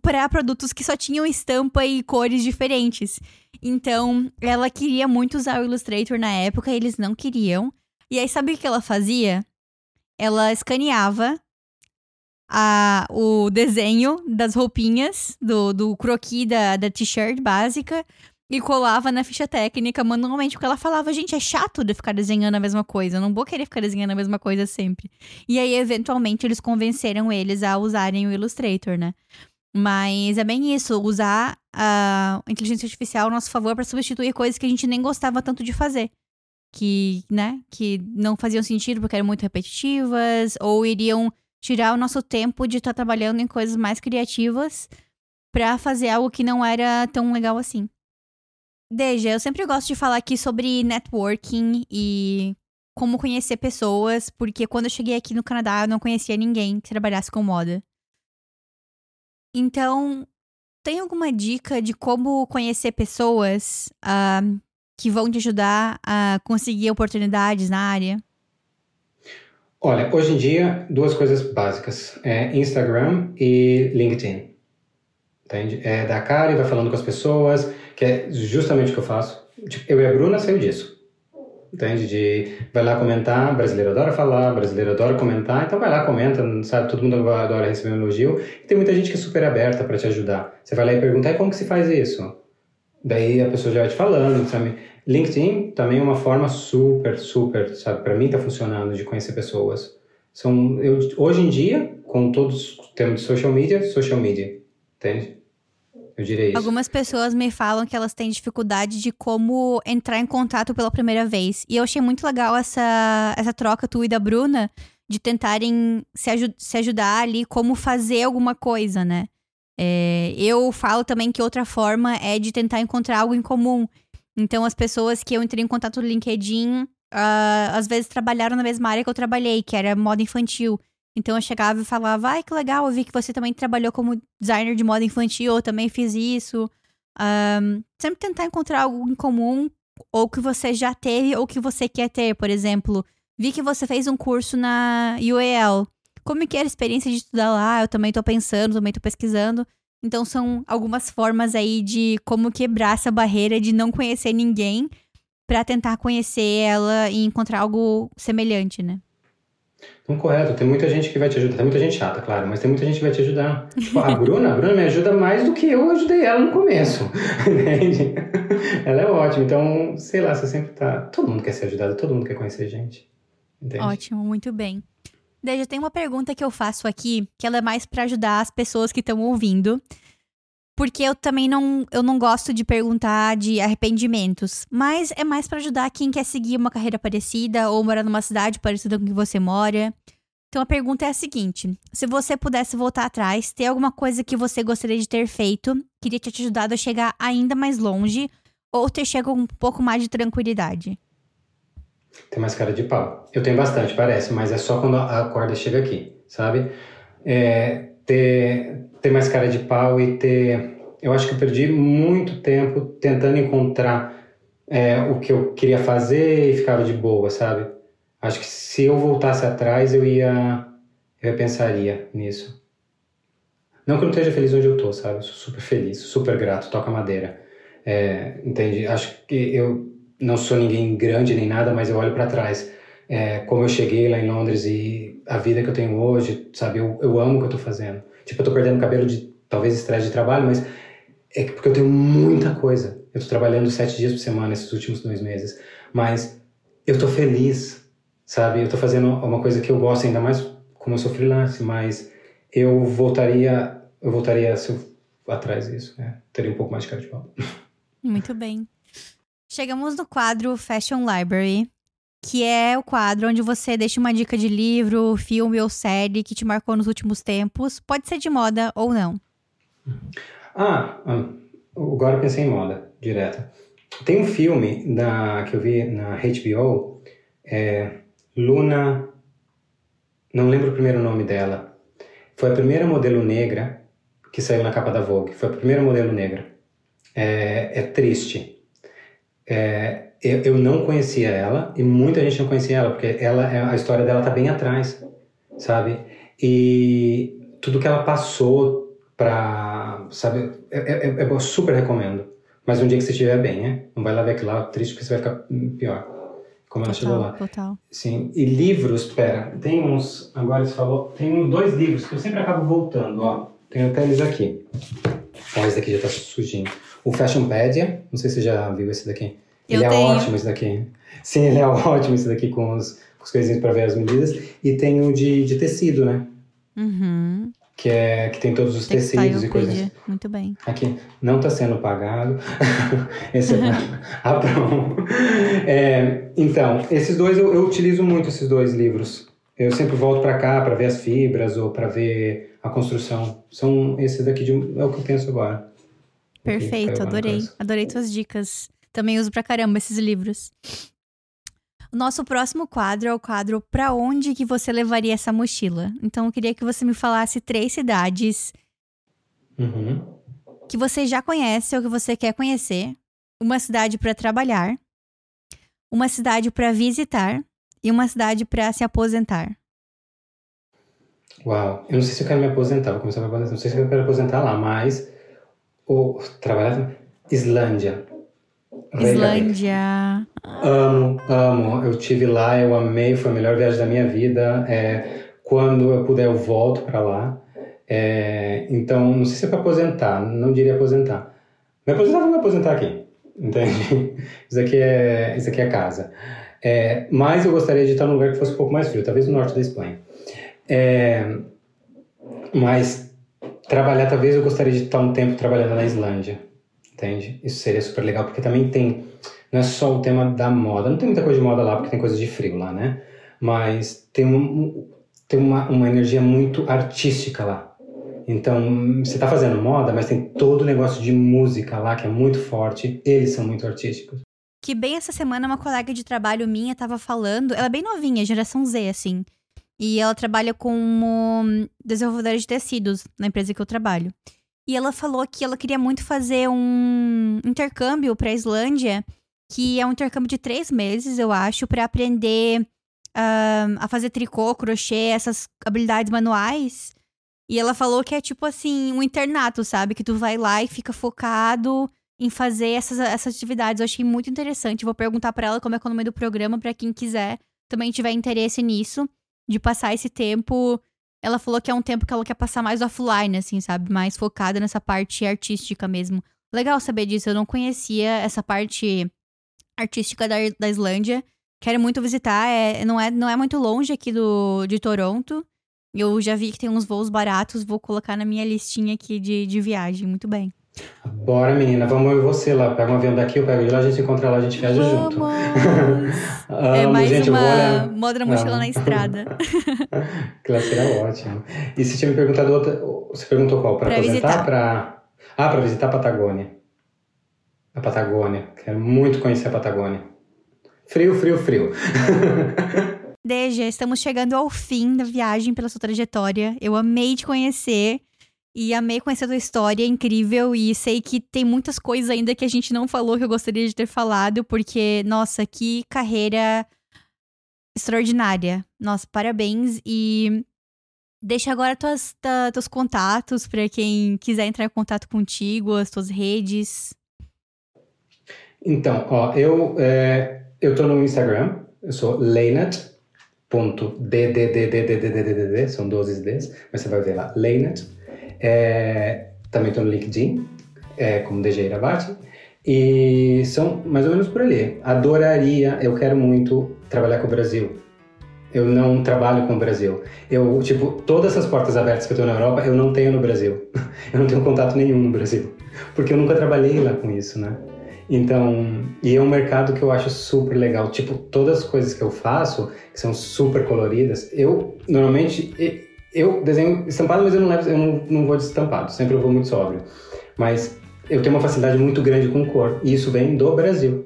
para produtos que só tinham estampa e cores diferentes. Então, ela queria muito usar o Illustrator na época e eles não queriam. E aí, sabe o que ela fazia? Ela escaneava a, o desenho das roupinhas, do, do croquis da, da t-shirt básica, e colava na ficha técnica manualmente, porque ela falava, gente, é chato de ficar desenhando a mesma coisa, eu não vou querer ficar desenhando a mesma coisa sempre. E aí, eventualmente, eles convenceram eles a usarem o Illustrator, né? Mas é bem isso, usar a inteligência artificial ao nosso favor para substituir coisas que a gente nem gostava tanto de fazer. Que, né, que não faziam sentido porque eram muito repetitivas, ou iriam tirar o nosso tempo de estar tá trabalhando em coisas mais criativas para fazer algo que não era tão legal assim. Deja, eu sempre gosto de falar aqui sobre networking e como conhecer pessoas, porque quando eu cheguei aqui no Canadá eu não conhecia ninguém que trabalhasse com moda. Então, tem alguma dica de como conhecer pessoas uh, que vão te ajudar a conseguir oportunidades na área? Olha, hoje em dia, duas coisas básicas: é Instagram e LinkedIn. Entende? É dar cara e vai falando com as pessoas, que é justamente o que eu faço. Tipo, eu e a Bruna saímos disso entende? De vai lá comentar, brasileiro adora falar, brasileiro adora comentar, então vai lá, comenta, sabe? Todo mundo adora receber um elogio. E tem muita gente que é super aberta para te ajudar. Você vai lá e pergunta, e como que se faz isso? Daí a pessoa já vai te falando, sabe? LinkedIn também é uma forma super, super, sabe? Para mim tá funcionando de conhecer pessoas. São, eu, hoje em dia, com todos os termos de social media, social media, entende? Eu diria isso. Algumas pessoas me falam que elas têm dificuldade de como entrar em contato pela primeira vez. E eu achei muito legal essa, essa troca, tu e da Bruna, de tentarem se, aj se ajudar ali, como fazer alguma coisa, né? É, eu falo também que outra forma é de tentar encontrar algo em comum. Então, as pessoas que eu entrei em contato no LinkedIn, uh, às vezes trabalharam na mesma área que eu trabalhei, que era moda infantil. Então eu chegava e falava, ai, que legal, eu vi que você também trabalhou como designer de moda infantil, eu também fiz isso. Um, sempre tentar encontrar algo em comum, ou que você já teve, ou que você quer ter. Por exemplo, vi que você fez um curso na UAL. Como que era a experiência de estudar lá? Eu também tô pensando, também tô pesquisando. Então são algumas formas aí de como quebrar essa barreira de não conhecer ninguém para tentar conhecer ela e encontrar algo semelhante, né? Então, correto, tem muita gente que vai te ajudar. Tem muita gente chata, claro, mas tem muita gente que vai te ajudar. Tipo, a Bruna, a Bruna me ajuda mais do que eu ajudei ela no começo. (laughs) Entende? ela é ótima. Então, sei lá, você sempre tá. Todo mundo quer ser ajudado, todo mundo quer conhecer gente. Entende? Ótimo, muito bem. Deja, tem uma pergunta que eu faço aqui, que ela é mais para ajudar as pessoas que estão ouvindo. Porque eu também não, eu não gosto de perguntar de arrependimentos, mas é mais para ajudar quem quer seguir uma carreira parecida ou morar numa cidade parecida com que você mora. Então a pergunta é a seguinte: se você pudesse voltar atrás, ter alguma coisa que você gostaria de ter feito, queria ter te ajudado a chegar ainda mais longe, ou ter chegado com um pouco mais de tranquilidade? Tem mais cara de pau. Eu tenho bastante, parece, mas é só quando a corda chega aqui, sabe? É, ter, ter mais cara de pau e ter. Eu acho que eu perdi muito tempo tentando encontrar é, o que eu queria fazer e ficava de boa, sabe? Acho que se eu voltasse atrás, eu ia. Eu pensaria nisso. Não que eu não esteja feliz onde eu tô, sabe? Eu sou super feliz, super grato, toca madeira. É, entende? Acho que eu não sou ninguém grande nem nada, mas eu olho para trás. É, como eu cheguei lá em Londres e a vida que eu tenho hoje, sabe? Eu, eu amo o que eu tô fazendo. Tipo, eu tô perdendo cabelo de talvez estresse de trabalho, mas é porque eu tenho muita coisa. Eu tô trabalhando sete dias por semana esses últimos dois meses, mas eu tô feliz, sabe? Eu tô fazendo uma coisa que eu gosto ainda mais como eu sou freelance, mas eu voltaria, eu voltaria se eu atrás disso, né? Teria um pouco mais de cara de pau. (laughs) Muito bem. Chegamos no quadro Fashion Library, que é o quadro onde você deixa uma dica de livro, filme ou série que te marcou nos últimos tempos. Pode ser de moda ou não. Ah, ah agora pensei em moda, direta. Tem um filme da, que eu vi na HBO, é, Luna. Não lembro o primeiro nome dela. Foi a primeira modelo negra que saiu na capa da Vogue. Foi a primeira modelo negra. É, é triste. É, eu, eu, não conhecia ela e muita gente não conhecia ela, porque ela, a história dela tá bem atrás, sabe? E tudo que ela passou pra, sabe? É, é, eu super recomendo. Mas um dia que você estiver bem, né? Não vai lá ver aquilo lá triste, porque você vai ficar pior. Como ela chegou lá. Total. Sim. E livros, pera, tem uns. Agora você falou. Tem dois livros que eu sempre acabo voltando, ó. Tem até eles aqui. Ó, esse daqui já tá sujinho. O Fashionpedia, não sei se você já viu esse daqui. Eu ele tenho. é ótimo esse daqui. Sim, ele é (laughs) ótimo esse daqui com os, com os coisinhos para ver as medidas. E tem o de, de tecido, né? Uhum. Que, é, que tem todos os tecidos e coisas. Muito bem. Aqui, não está sendo pagado. (laughs) Esse é a (laughs) prom. É, então, esses dois, eu, eu utilizo muito esses dois livros. Eu sempre volto para cá para ver as fibras ou para ver a construção. São esses daqui, de, é o que eu penso agora. Perfeito, adorei. Adorei tuas dicas. Também uso pra caramba esses livros. O nosso próximo quadro é o quadro Pra onde que você levaria essa mochila? Então eu queria que você me falasse três cidades uhum. que você já conhece ou que você quer conhecer, uma cidade para trabalhar, uma cidade para visitar e uma cidade para se aposentar. Uau, eu não sei se eu quero me aposentar, vou começar a me aposentar, não sei se eu quero aposentar lá, mas o trabalhar Islândia. Islândia. Amo, amo. Eu tive lá, eu amei, foi a melhor viagem da minha vida. É, quando eu puder, eu volto para lá. É, então, não sei se é para aposentar, não diria aposentar. Me aposentar, vou me aposentar aqui, entende? (laughs) Isso aqui é, isso aqui é casa. É, mas eu gostaria de estar num lugar que fosse um pouco mais frio, talvez no norte da Espanha. É, mas trabalhar, talvez eu gostaria de estar um tempo trabalhando na Islândia entende? Isso seria super legal, porque também tem, não é só o tema da moda, não tem muita coisa de moda lá, porque tem coisa de frio lá, né? Mas tem, um, tem uma, uma energia muito artística lá. Então, você está fazendo moda, mas tem todo o negócio de música lá que é muito forte, eles são muito artísticos. Que bem essa semana uma colega de trabalho minha estava falando, ela é bem novinha, geração Z, assim. E ela trabalha como desenvolvedora de tecidos na empresa que eu trabalho. E ela falou que ela queria muito fazer um intercâmbio para a Islândia, que é um intercâmbio de três meses, eu acho, para aprender uh, a fazer tricô, crochê, essas habilidades manuais. E ela falou que é tipo assim, um internato, sabe? Que tu vai lá e fica focado em fazer essas, essas atividades. Eu achei muito interessante. Vou perguntar para ela como é, é o nome do programa, para quem quiser também tiver interesse nisso, de passar esse tempo ela falou que é um tempo que ela quer passar mais offline, assim, sabe? Mais focada nessa parte artística mesmo. Legal saber disso, eu não conhecia essa parte artística da, da Islândia. Quero muito visitar, é, não, é, não é muito longe aqui do, de Toronto. Eu já vi que tem uns voos baratos, vou colocar na minha listinha aqui de, de viagem. Muito bem. Bora, menina, vamos eu e você lá. Pega um avião daqui, eu pego de lá, a gente se encontra lá, a gente viaja vamos. junto. (laughs) é mais gente, uma moda mochila na estrada. (laughs) Aquilo seria ótimo. E você tinha me perguntado outra. Você perguntou qual? Para aposentar? Para. Ah, para visitar a Patagônia. A Patagônia. Quero muito conhecer a Patagônia. Frio, frio, frio. (laughs) Deja, estamos chegando ao fim da viagem pela sua trajetória. Eu amei te conhecer. E amei conhecer a tua história, é incrível. E sei que tem muitas coisas ainda que a gente não falou que eu gostaria de ter falado, porque, nossa, que carreira extraordinária. Nossa, parabéns. E deixa agora tuas, ta, teus contatos para quem quiser entrar em contato contigo, as tuas redes. Então, ó, eu, é, eu tô no Instagram, eu sou leinat.dddddddd, são 12 Ds, mas você vai ver lá, leinat. É, também estou no LinkedIn, é, como DG Irabati. E são mais ou menos por ali. Adoraria, eu quero muito trabalhar com o Brasil. Eu não trabalho com o Brasil. Eu, tipo, todas essas portas abertas que eu tenho na Europa, eu não tenho no Brasil. (laughs) Eu não tenho contato nenhum no Brasil. Porque eu nunca trabalhei lá com isso, né? Então, e é um mercado que eu acho super legal. Tipo, todas as coisas que eu faço, que são super coloridas, eu normalmente eu desenho estampado, mas eu não levo, eu não, não vou de estampado, sempre eu vou muito sóbrio. Mas eu tenho uma facilidade muito grande com cor. E isso vem do Brasil.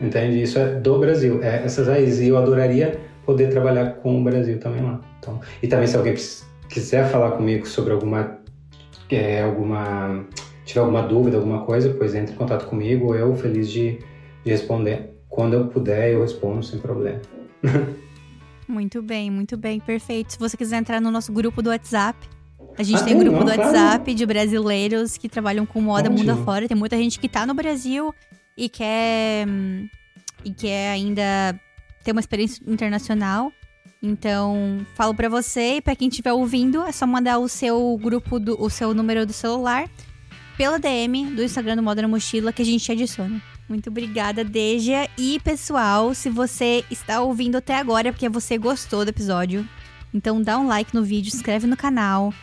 Entende? Isso é do Brasil. É essas raízes. E eu adoraria poder trabalhar com o Brasil também lá. Então, e também se alguém quiser falar comigo sobre alguma é, alguma tiver alguma dúvida, alguma coisa, pois entre em contato comigo. Eu feliz de, de responder. Quando eu puder, eu respondo sem problema. (laughs) muito bem, muito bem, perfeito. Se você quiser entrar no nosso grupo do WhatsApp, a gente ah, tem um grupo não, do WhatsApp claro. de brasileiros que trabalham com moda mundo afora. Tem muita gente que tá no Brasil e quer e quer ainda ter uma experiência internacional. Então, falo para você e para quem estiver ouvindo, é só mandar o seu grupo do o seu número do celular pela DM do Instagram do Moda na Mochila que a gente adiciona. Muito obrigada, Deja. E pessoal, se você está ouvindo até agora é porque você gostou do episódio, então dá um like no vídeo, inscreve no canal.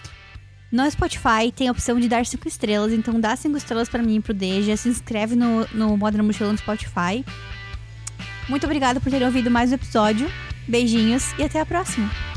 No Spotify tem a opção de dar 5 estrelas, então dá 5 estrelas para mim e pro Deja. Se inscreve no, no Moda na Mochila no Spotify. Muito obrigada por terem ouvido mais um episódio. Beijinhos e até a próxima!